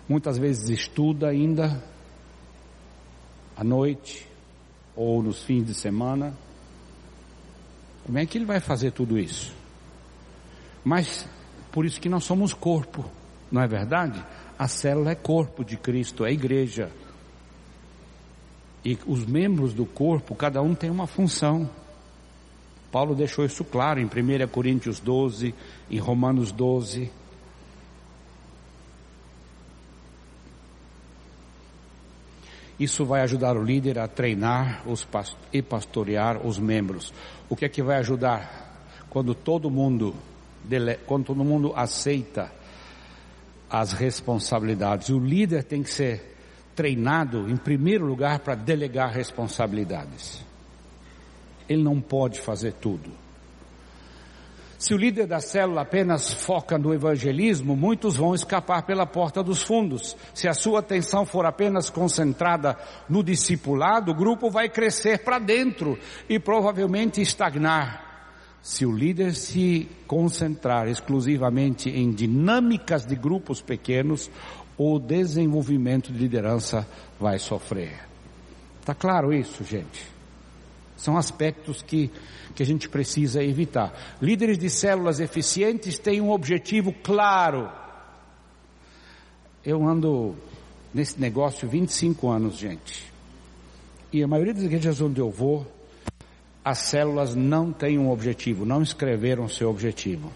muitas vezes estuda ainda à noite ou nos fins de semana. Como é que ele vai fazer tudo isso? Mas por isso que nós somos corpo, não é verdade? A célula é corpo de Cristo, é igreja. E os membros do corpo, cada um tem uma função. Paulo deixou isso claro em 1 Coríntios 12, em Romanos 12. Isso vai ajudar o líder a treinar os past e pastorear os membros. O que é que vai ajudar? Quando todo mundo, quando todo mundo aceita as responsabilidades. O líder tem que ser treinado, em primeiro lugar, para delegar responsabilidades. Ele não pode fazer tudo. Se o líder da célula apenas foca no evangelismo, muitos vão escapar pela porta dos fundos. Se a sua atenção for apenas concentrada no discipulado, o grupo vai crescer para dentro e provavelmente estagnar. Se o líder se concentrar exclusivamente em dinâmicas de grupos pequenos, o desenvolvimento de liderança vai sofrer. Está claro isso, gente? São aspectos que, que a gente precisa evitar. Líderes de células eficientes têm um objetivo claro. Eu ando nesse negócio 25 anos, gente. E a maioria das igrejas onde eu vou, as células não têm um objetivo, não escreveram seu objetivo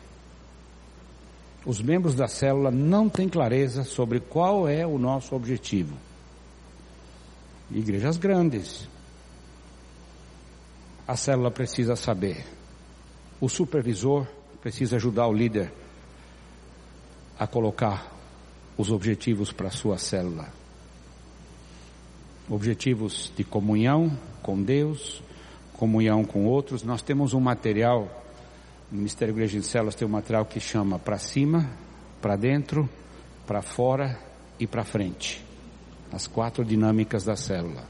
os membros da célula não têm clareza sobre qual é o nosso objetivo. Igrejas grandes. A célula precisa saber. O supervisor precisa ajudar o líder a colocar os objetivos para a sua célula. Objetivos de comunhão com Deus, comunhão com outros. Nós temos um material no Ministério Igreja de Células tem um material que chama para cima, para dentro, para fora e para frente. As quatro dinâmicas da célula.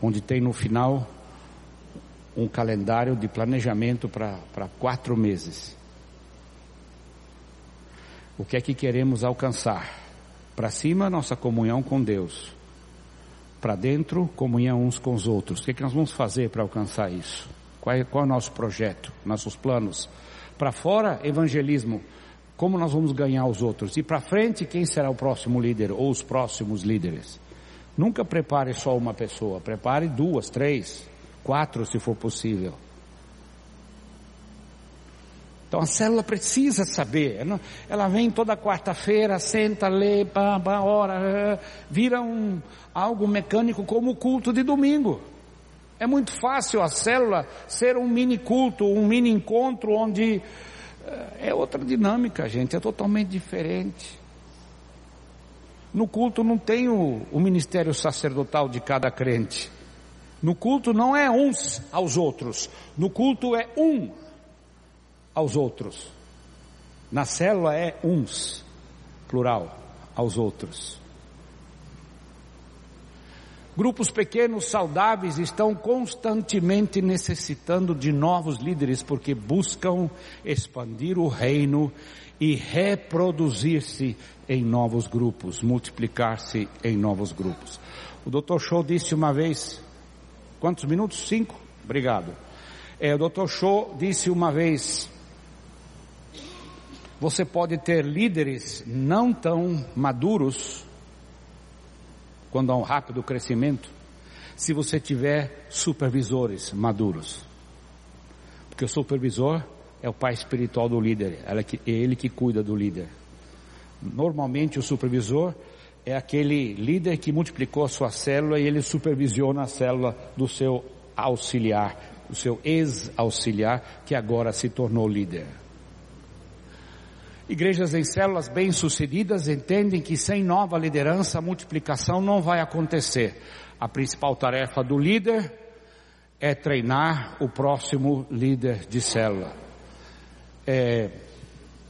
Onde tem no final um calendário de planejamento para quatro meses. O que é que queremos alcançar? Para cima, nossa comunhão com Deus. Para dentro, comunhão uns com os outros. O que é que nós vamos fazer para alcançar isso? Qual é, qual é o nosso projeto, nossos planos? Para fora, evangelismo. Como nós vamos ganhar os outros? E para frente, quem será o próximo líder ou os próximos líderes? Nunca prepare só uma pessoa, prepare duas, três, quatro se for possível. Então a célula precisa saber. Ela vem toda quarta-feira, senta, lê, pá, pá, ora, vira um, algo mecânico como o culto de domingo. É muito fácil a célula ser um mini culto, um mini encontro onde é outra dinâmica, gente, é totalmente diferente. No culto não tem o, o ministério sacerdotal de cada crente. No culto não é uns aos outros. No culto é um aos outros. Na célula é uns, plural, aos outros. Grupos pequenos, saudáveis, estão constantemente necessitando de novos líderes porque buscam expandir o reino e reproduzir-se em novos grupos, multiplicar-se em novos grupos. O Dr. Show disse uma vez, quantos minutos? Cinco? Obrigado. É, o Dr. Show disse uma vez, você pode ter líderes não tão maduros quando há um rápido crescimento, se você tiver supervisores maduros. Porque o supervisor é o pai espiritual do líder, é ele que cuida do líder. Normalmente o supervisor é aquele líder que multiplicou a sua célula e ele supervisiona a célula do seu auxiliar, o seu ex-auxiliar, que agora se tornou líder. Igrejas em células bem-sucedidas entendem que sem nova liderança a multiplicação não vai acontecer. A principal tarefa do líder é treinar o próximo líder de célula. É,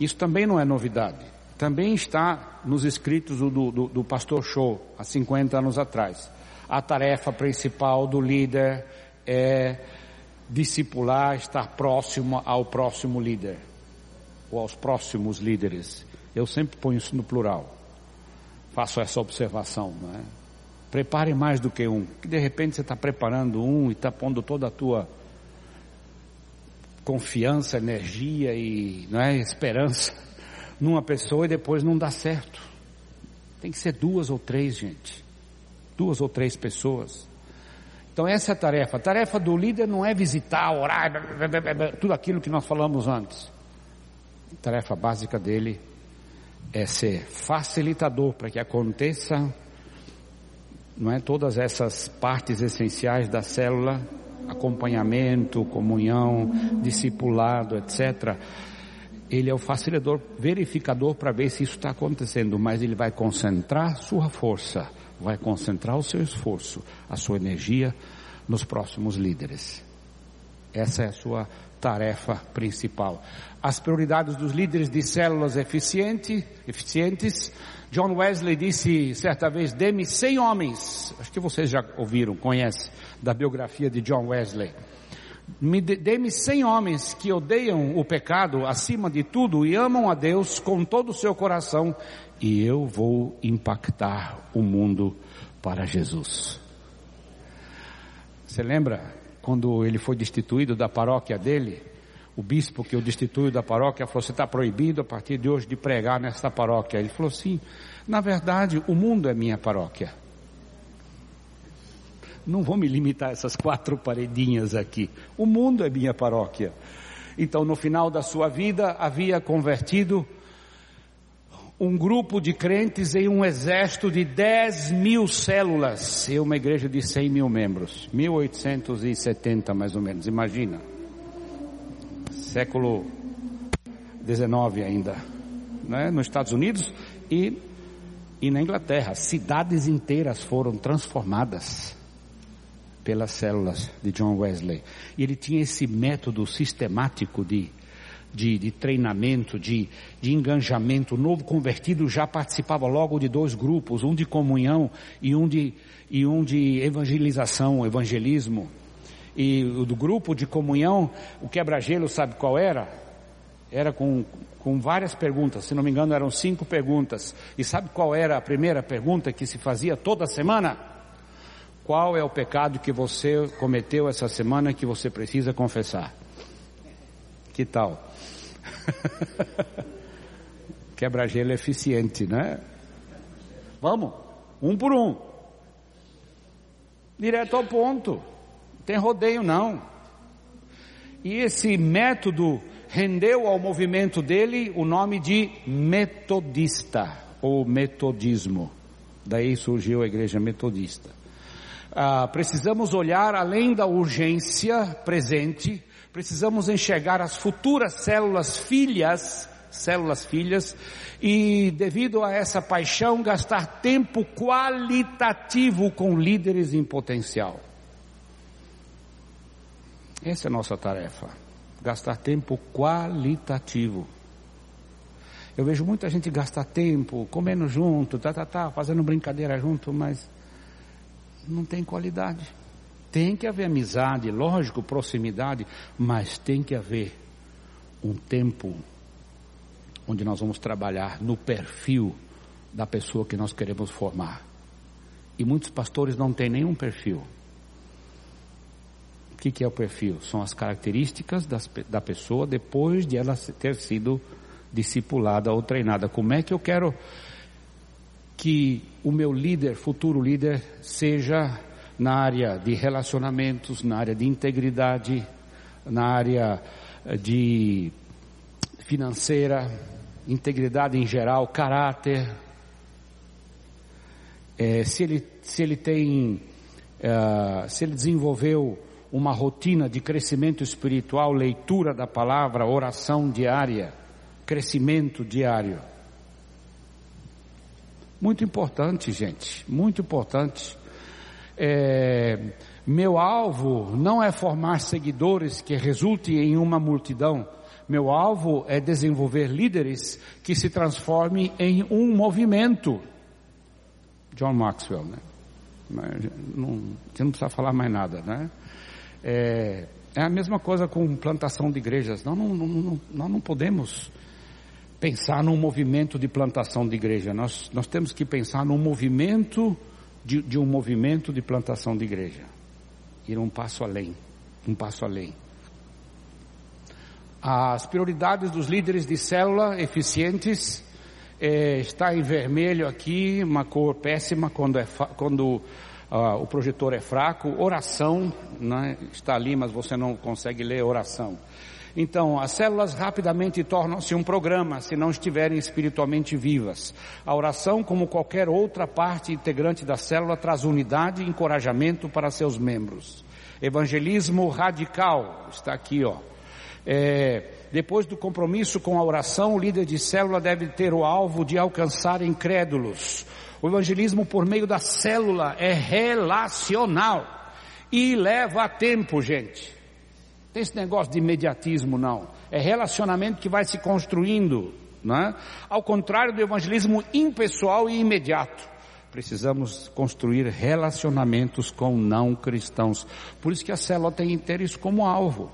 isso também não é novidade. Também está nos escritos do, do, do pastor Show, há 50 anos atrás. A tarefa principal do líder é discipular, estar próximo ao próximo líder ou aos próximos líderes. Eu sempre ponho isso no plural. Faço essa observação, não é? Prepare mais do que um. Que de repente você está preparando um e está pondo toda a tua confiança, energia e não é, esperança numa pessoa e depois não dá certo. Tem que ser duas ou três, gente. Duas ou três pessoas. Então essa é a tarefa. A tarefa do líder não é visitar, orar, tudo aquilo que nós falamos antes. A tarefa básica dele é ser facilitador para que aconteça, não é todas essas partes essenciais da célula, acompanhamento, comunhão, discipulado, etc. Ele é o facilitador, verificador para ver se isso está acontecendo, mas ele vai concentrar sua força, vai concentrar o seu esforço, a sua energia nos próximos líderes. Essa é a sua tarefa principal. As prioridades dos líderes de células eficiente, eficientes. John Wesley disse certa vez, dê-me 100 homens. Acho que vocês já ouviram, conhecem da biografia de John Wesley. Me dê-me 100 homens que odeiam o pecado acima de tudo e amam a Deus com todo o seu coração e eu vou impactar o mundo para Jesus. Você lembra quando ele foi destituído da paróquia dele, o bispo que o destituiu da paróquia falou: Você está proibido a partir de hoje de pregar nesta paróquia. Ele falou: Sim, na verdade, o mundo é minha paróquia. Não vou me limitar a essas quatro paredinhas aqui. O mundo é minha paróquia. Então, no final da sua vida, havia convertido um grupo de crentes em um exército de 10 mil células e uma igreja de 100 mil membros. 1870 mais ou menos, imagina. Século 19 ainda, né? nos Estados Unidos e, e na Inglaterra. Cidades inteiras foram transformadas pelas células de John Wesley. E ele tinha esse método sistemático de de, de treinamento, de, de engajamento. O novo convertido já participava logo de dois grupos, um de comunhão e um de, e um de evangelização, evangelismo. E o do grupo de comunhão, o quebra-gelo sabe qual era? Era com, com várias perguntas, se não me engano eram cinco perguntas. E sabe qual era a primeira pergunta que se fazia toda semana? Qual é o pecado que você cometeu essa semana que você precisa confessar? Que tal? Quebra-gelo eficiente, né? Vamos, um por um. Direto ao ponto. Não tem rodeio não. E esse método rendeu ao movimento dele o nome de metodista ou metodismo. Daí surgiu a igreja metodista. Ah, precisamos olhar além da urgência presente, precisamos enxergar as futuras células filhas, células filhas, e devido a essa paixão, gastar tempo qualitativo com líderes em potencial. Essa é a nossa tarefa. Gastar tempo qualitativo. Eu vejo muita gente gastar tempo comendo junto, tá, tá, tá, fazendo brincadeira junto, mas não tem qualidade. Tem que haver amizade, lógico, proximidade, mas tem que haver um tempo onde nós vamos trabalhar no perfil da pessoa que nós queremos formar. E muitos pastores não têm nenhum perfil. O que, que, é o perfil? São as características das, da pessoa depois de ela ter sido discipulada ou treinada. Como é que eu quero que o meu líder, futuro líder, seja na área de relacionamentos, na área de integridade, na área eh, de financeira, integridade em geral, caráter. É, se ele se ele tem uh, se ele desenvolveu uma rotina de crescimento espiritual, leitura da palavra, oração diária, crescimento diário. Muito importante, gente, muito importante. É, meu alvo não é formar seguidores que resulte em uma multidão. Meu alvo é desenvolver líderes que se transformem em um movimento. John Maxwell, né? Não, você não precisa falar mais nada, né? É, é a mesma coisa com plantação de igrejas. Nós não, não, não, nós não podemos pensar num movimento de plantação de igreja. Nós, nós temos que pensar num movimento de, de um movimento de plantação de igreja. Ir um passo além, um passo além. As prioridades dos líderes de célula eficientes é, está em vermelho aqui, uma cor péssima quando, é, quando ah, o projetor é fraco, oração, né, está ali, mas você não consegue ler oração. Então, as células rapidamente tornam-se um programa se não estiverem espiritualmente vivas. A oração, como qualquer outra parte integrante da célula, traz unidade e encorajamento para seus membros. Evangelismo radical, está aqui, ó. É, depois do compromisso com a oração, o líder de célula deve ter o alvo de alcançar incrédulos o evangelismo por meio da célula é relacional e leva tempo, gente. Tem esse negócio de imediatismo não. É relacionamento que vai se construindo, né? Ao contrário do evangelismo impessoal e imediato. Precisamos construir relacionamentos com não cristãos. Por isso que a célula tem que ter isso como alvo.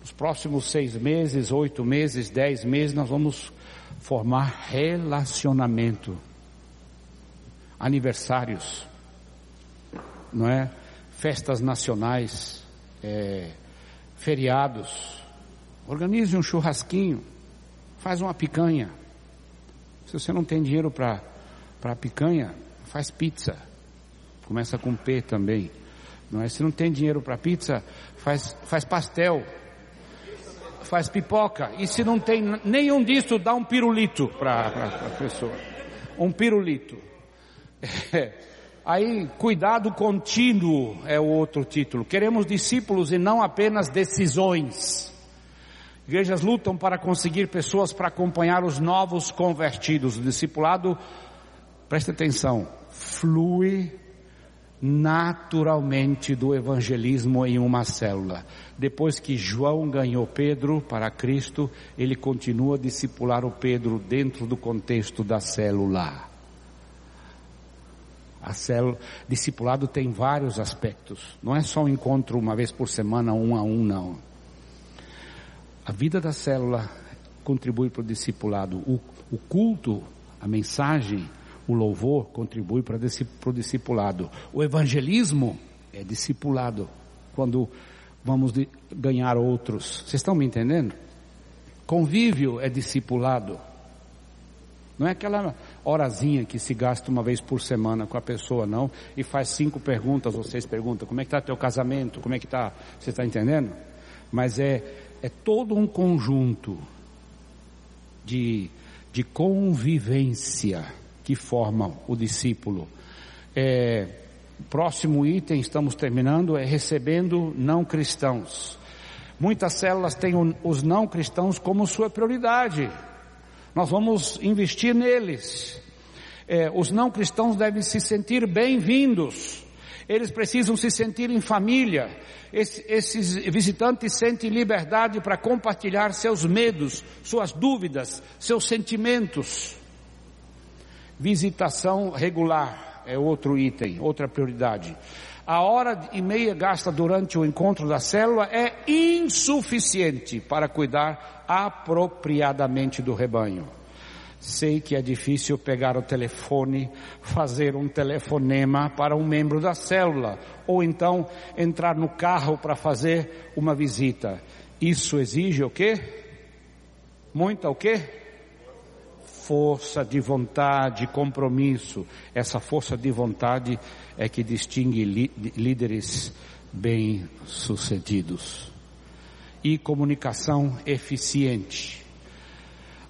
Nos próximos seis meses, oito meses, dez meses, nós vamos formar relacionamento aniversários, não é? Festas nacionais, é, feriados. Organize um churrasquinho, faz uma picanha. Se você não tem dinheiro para picanha, faz pizza. Começa com P também. Não é? Se não tem dinheiro para pizza, faz, faz pastel, faz pipoca. E se não tem nenhum disso, dá um pirulito para a pessoa. Um pirulito. É. Aí, cuidado contínuo é o outro título. Queremos discípulos e não apenas decisões. Igrejas lutam para conseguir pessoas para acompanhar os novos convertidos. O discipulado, preste atenção, flui naturalmente do evangelismo em uma célula. Depois que João ganhou Pedro para Cristo, ele continua a discipular o Pedro dentro do contexto da célula. A célula, discipulado tem vários aspectos. Não é só um encontro uma vez por semana, um a um, não. A vida da célula contribui para o discipulado. O, o culto, a mensagem, o louvor contribui para, para o discipulado. O evangelismo é discipulado. Quando vamos ganhar outros. Vocês estão me entendendo? Convívio é discipulado. Não é aquela horazinha que se gasta uma vez por semana com a pessoa, não, e faz cinco perguntas ou seis perguntas. Como é que está teu casamento? Como é que está? Você está entendendo? Mas é é todo um conjunto de, de convivência que forma o discípulo. É, próximo item, estamos terminando, é recebendo não cristãos. Muitas células têm os não cristãos como sua prioridade. Nós vamos investir neles. É, os não cristãos devem se sentir bem-vindos. Eles precisam se sentir em família. esses visitantes sentem liberdade para compartilhar seus medos, suas dúvidas, seus sentimentos. Visitação regular é outro item, outra prioridade. A hora e meia gasta durante o encontro da célula é insuficiente para cuidar apropriadamente do rebanho. Sei que é difícil pegar o telefone, fazer um telefonema para um membro da célula, ou então entrar no carro para fazer uma visita. Isso exige o quê? Muita o quê? Força de vontade, compromisso. Essa força de vontade é que distingue líderes bem-sucedidos. E comunicação eficiente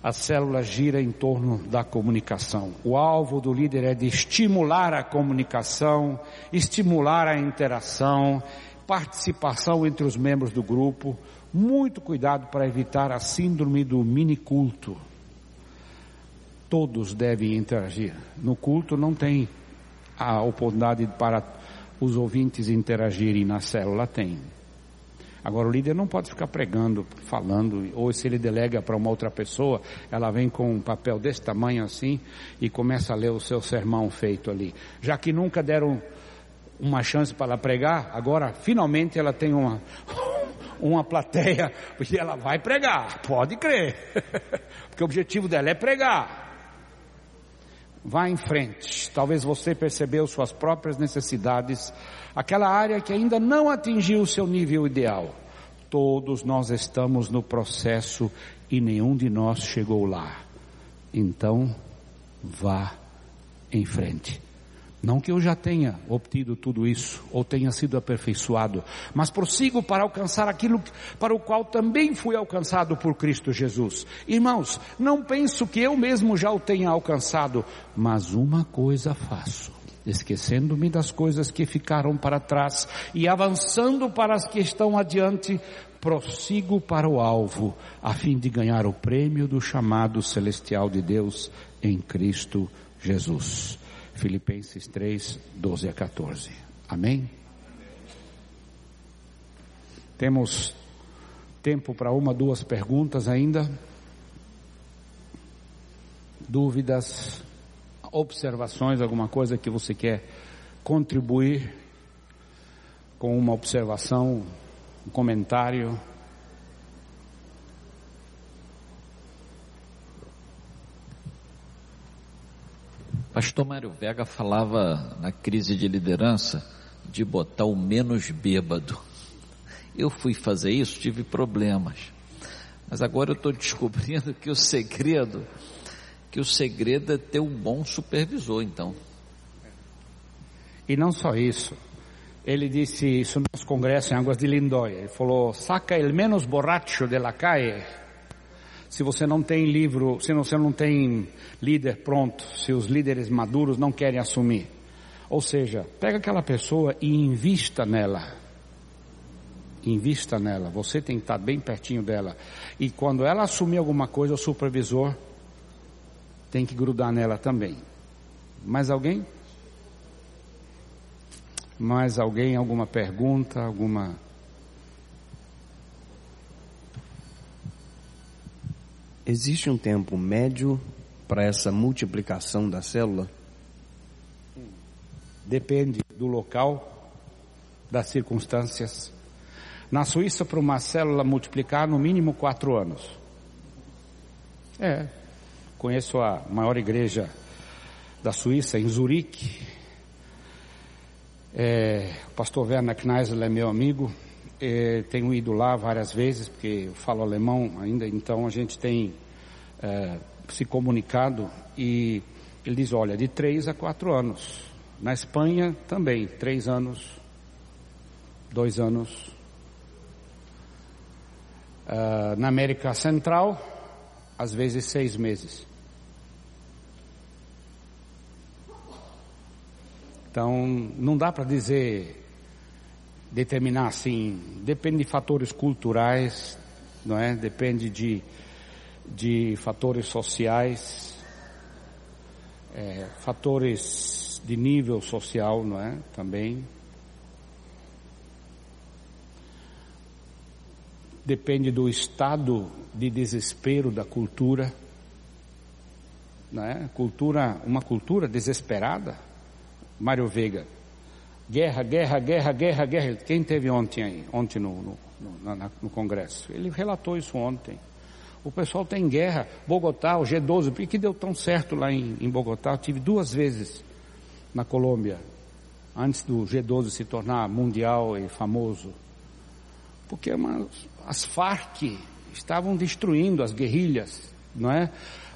a célula gira em torno da comunicação. O alvo do líder é de estimular a comunicação, estimular a interação, participação entre os membros do grupo. Muito cuidado para evitar a síndrome do mini culto. Todos devem interagir. No culto não tem a oportunidade para os ouvintes interagirem, na célula tem. Agora o líder não pode ficar pregando, falando, ou se ele delega para uma outra pessoa, ela vem com um papel desse tamanho assim e começa a ler o seu sermão feito ali. Já que nunca deram uma chance para ela pregar, agora finalmente ela tem uma uma plateia, porque ela vai pregar, pode crer. porque o objetivo dela é pregar. Vá em frente. Talvez você percebeu suas próprias necessidades aquela área que ainda não atingiu o seu nível ideal. Todos nós estamos no processo e nenhum de nós chegou lá. Então, vá em frente. Não que eu já tenha obtido tudo isso, ou tenha sido aperfeiçoado, mas prossigo para alcançar aquilo para o qual também fui alcançado por Cristo Jesus. Irmãos, não penso que eu mesmo já o tenha alcançado, mas uma coisa faço esquecendo-me das coisas que ficaram para trás e avançando para as que estão adiante, prossigo para o alvo, a fim de ganhar o prêmio do chamado celestial de Deus em Cristo Jesus. Filipenses 3, 12 a 14. Amém? Temos tempo para uma, duas perguntas ainda. Dúvidas? observações, alguma coisa que você quer contribuir com uma observação, um comentário. Pastor Mário Vega falava na crise de liderança de botar o menos bêbado. Eu fui fazer isso, tive problemas. Mas agora eu estou descobrindo que o segredo que o segredo é ter um bom supervisor, então. E não só isso. Ele disse isso no nosso congresso em Águas de Lindóia. Ele falou: saca el menos borracho de la calle. Se você não tem livro, se você não tem líder pronto, se os líderes maduros não querem assumir. Ou seja, pega aquela pessoa e invista nela. Invista nela. Você tem que estar bem pertinho dela. E quando ela assumir alguma coisa, o supervisor tem que grudar nela também. Mais alguém? Mais alguém? Alguma pergunta? Alguma. Existe um tempo médio para essa multiplicação da célula? Depende do local, das circunstâncias. Na Suíça, para uma célula multiplicar, no mínimo quatro anos. É, Conheço a maior igreja da Suíça, em Zurique. É, o pastor Werner Kneisel é meu amigo. É, tenho ido lá várias vezes, porque eu falo alemão ainda, então a gente tem é, se comunicado e ele diz, olha, de três a quatro anos. Na Espanha também, três anos, dois anos. Uh, na América Central, às vezes seis meses. Então, não dá para dizer, determinar assim, depende de fatores culturais, não é? Depende de, de fatores sociais, é, fatores de nível social, não é? Também. Depende do estado de desespero da cultura, não é? Cultura, uma cultura desesperada. Mário Veiga, guerra, guerra, guerra, guerra, guerra. Quem teve ontem aí, ontem no, no, no, no Congresso? Ele relatou isso ontem. O pessoal tem guerra. Bogotá, o G12, por que deu tão certo lá em, em Bogotá? Eu tive duas vezes na Colômbia, antes do G12 se tornar mundial e famoso. Porque uma, as Farc estavam destruindo as guerrilhas, não é?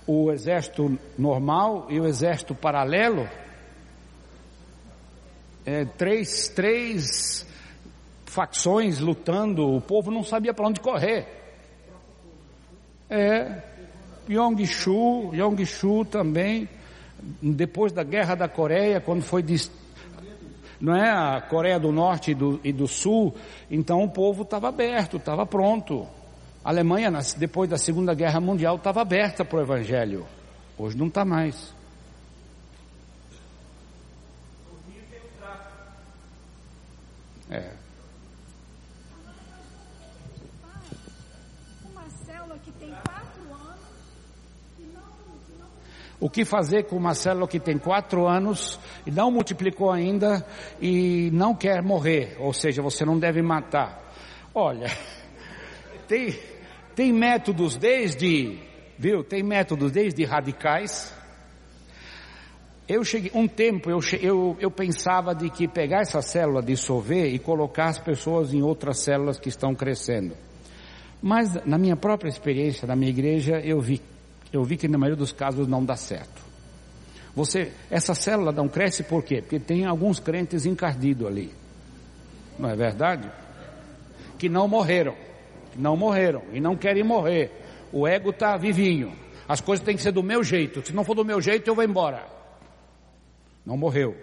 O exército normal e o exército paralelo, é, três, três facções lutando, o povo não sabia para onde correr. É, Yong-Shu, também, depois da Guerra da Coreia, quando foi não é a Coreia do Norte e do, e do Sul, então o povo estava aberto, estava pronto. A Alemanha, depois da Segunda Guerra Mundial, estava aberta para o Evangelho. Hoje não está mais. É. O que fazer com uma célula que tem quatro anos e não multiplicou ainda e não quer morrer? Ou seja, você não deve matar. Olha, tem, tem métodos desde, viu? Tem métodos desde radicais. Eu cheguei, um tempo eu, eu, eu pensava de que pegar essa célula, dissolver e colocar as pessoas em outras células que estão crescendo. Mas na minha própria experiência, na minha igreja, eu vi eu vi que na maioria dos casos não dá certo. Você, essa célula não cresce por quê? Porque tem alguns crentes encardidos ali. Não é verdade? Que não morreram. Que não morreram e não querem morrer. O ego está vivinho. As coisas têm que ser do meu jeito. Se não for do meu jeito, eu vou embora. Não morreu.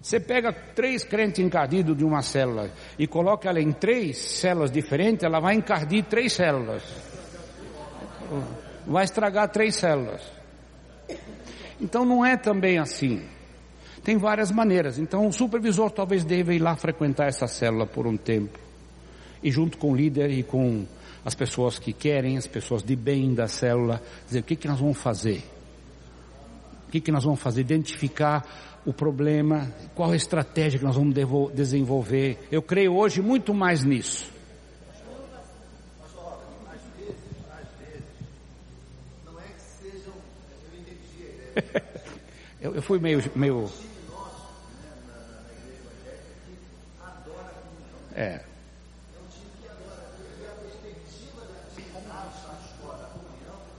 Você pega três crentes encardidos de uma célula e coloca ela em três células diferentes, ela vai encardir três células vai estragar três células. Então não é também assim. Tem várias maneiras. Então o supervisor talvez deva ir lá frequentar essa célula por um tempo. E junto com o líder e com as pessoas que querem, as pessoas de bem da célula, dizer o que, que nós vamos fazer. Que, que nós vamos fazer? Identificar o problema, qual a estratégia que nós vamos desenvolver. Eu creio hoje muito mais nisso. eu, eu fui meio, meio. É.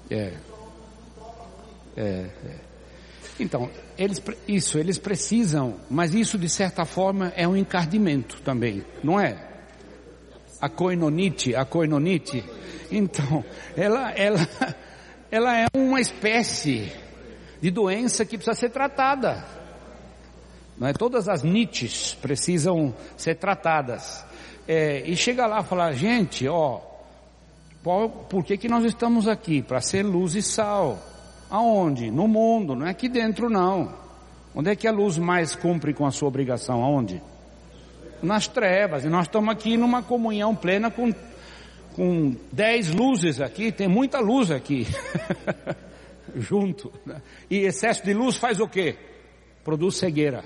É. É, é. Então, eles, isso, eles precisam, mas isso de certa forma é um encardimento também, não é? A coinonite, a coinonite, então, ela, ela, ela é uma espécie de doença que precisa ser tratada. Não é? Todas as nites precisam ser tratadas. É, e chega lá e fala, gente, ó, por que, que nós estamos aqui? Para ser luz e sal. Aonde? No mundo, não é aqui dentro não. Onde é que a luz mais cumpre com a sua obrigação? Aonde? Nas trevas. E nós estamos aqui numa comunhão plena com, com dez luzes aqui, tem muita luz aqui. junto. Né? E excesso de luz faz o quê? Produz cegueira.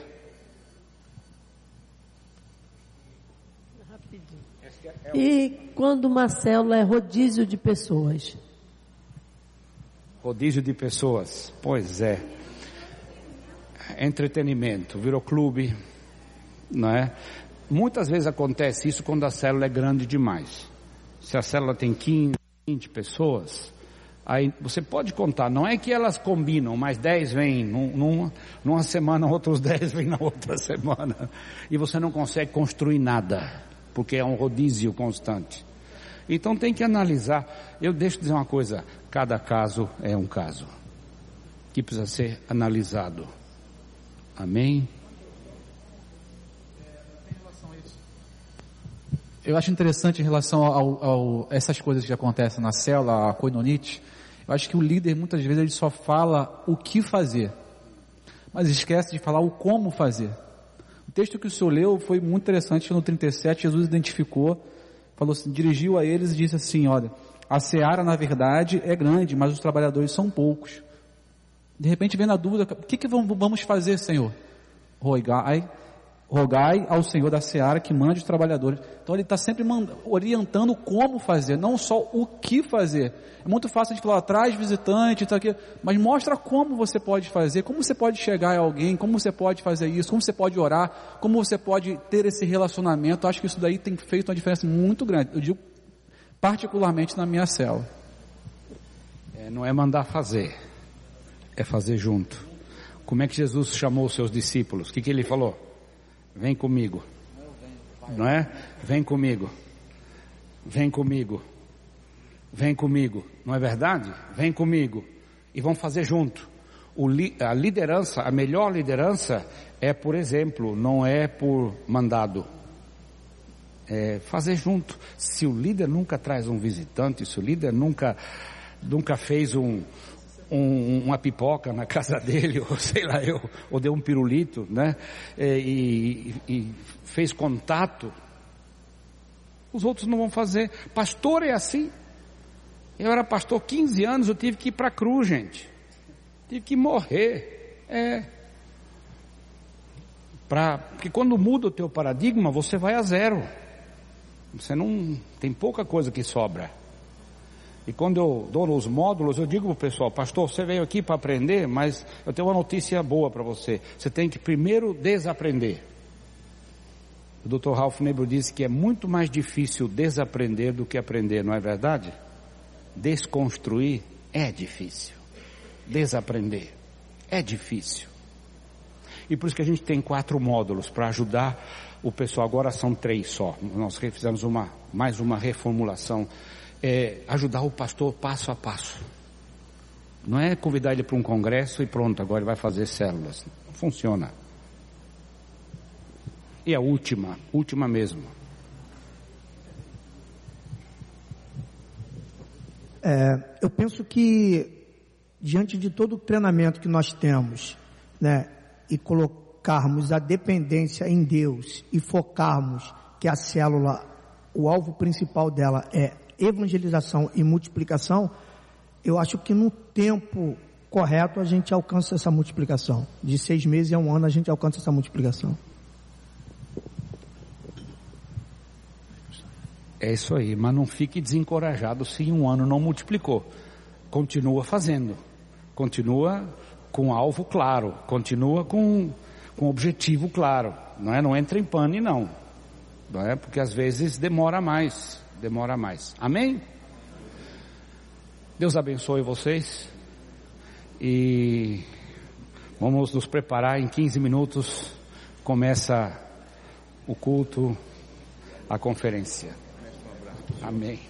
E quando uma célula é rodízio de pessoas? Rodízio de pessoas, pois é. Entretenimento, virou clube, não é? Muitas vezes acontece isso quando a célula é grande demais. Se a célula tem 15, 20 pessoas, Aí você pode contar, não é que elas combinam, mas 10 vêm numa, numa semana, outros 10 vêm na outra semana. E você não consegue construir nada, porque é um rodízio constante. Então tem que analisar. Eu deixo dizer uma coisa: cada caso é um caso que precisa ser analisado. Amém? Eu acho interessante em relação a essas coisas que acontecem na célula, a coinonite. Eu acho que o líder muitas vezes ele só fala o que fazer, mas esquece de falar o como fazer. O texto que o senhor leu foi muito interessante. No 37, Jesus identificou, falou assim, dirigiu a eles e disse assim: Olha, a seara na verdade é grande, mas os trabalhadores são poucos. De repente vem na dúvida: o que, que vamos fazer, Senhor? Rogai rogai ao Senhor da seara que mande os trabalhadores. Então ele está sempre orientando como fazer, não só o que fazer. É muito fácil de falar, traz visitante, tá aqui, mas mostra como você pode fazer, como você pode chegar a alguém, como você pode fazer isso, como você pode orar, como você pode ter esse relacionamento. Acho que isso daí tem feito uma diferença muito grande. Eu digo particularmente na minha cela. É, não é mandar fazer, é fazer junto. Como é que Jesus chamou os seus discípulos? O que, que ele falou? Vem comigo. Não é? Vem comigo. Vem comigo. Vem comigo. Não é verdade? Vem comigo. E vamos fazer junto. Li, a liderança, a melhor liderança é por exemplo, não é por mandado. É fazer junto. Se o líder nunca traz um visitante, se o líder nunca, nunca fez um, um, uma pipoca na casa dele, ou sei lá eu, ou deu um pirulito, né? E, e, fez contato. Os outros não vão fazer. Pastor é assim. Eu era pastor 15 anos, eu tive que ir para a cruz, gente. Tive que morrer. É. Pra, porque quando muda o teu paradigma, você vai a zero. Você não tem pouca coisa que sobra. E quando eu dou os módulos, eu digo para o pessoal, pastor, você veio aqui para aprender, mas eu tenho uma notícia boa para você. Você tem que primeiro desaprender. O Dr. Ralph Nebel disse que é muito mais difícil desaprender do que aprender, não é verdade? Desconstruir é difícil. Desaprender é difícil. E por isso que a gente tem quatro módulos para ajudar o pessoal. Agora são três só. Nós fizemos uma, mais uma reformulação é, ajudar o pastor passo a passo. Não é convidar ele para um congresso e pronto, agora ele vai fazer células. Não funciona. E a última, última mesmo. É, eu penso que diante de todo o treinamento que nós temos, né, e colocarmos a dependência em Deus e focarmos que a célula, o alvo principal dela é evangelização e multiplicação, eu acho que no tempo correto a gente alcança essa multiplicação. De seis meses a um ano a gente alcança essa multiplicação. É isso aí, mas não fique desencorajado se em um ano não multiplicou. Continua fazendo, continua com alvo claro, continua com, com objetivo claro. Não é? Não entra em pane não, não é? Porque às vezes demora mais demora mais. Amém? Deus abençoe vocês e vamos nos preparar em 15 minutos começa o culto, a conferência. Amém.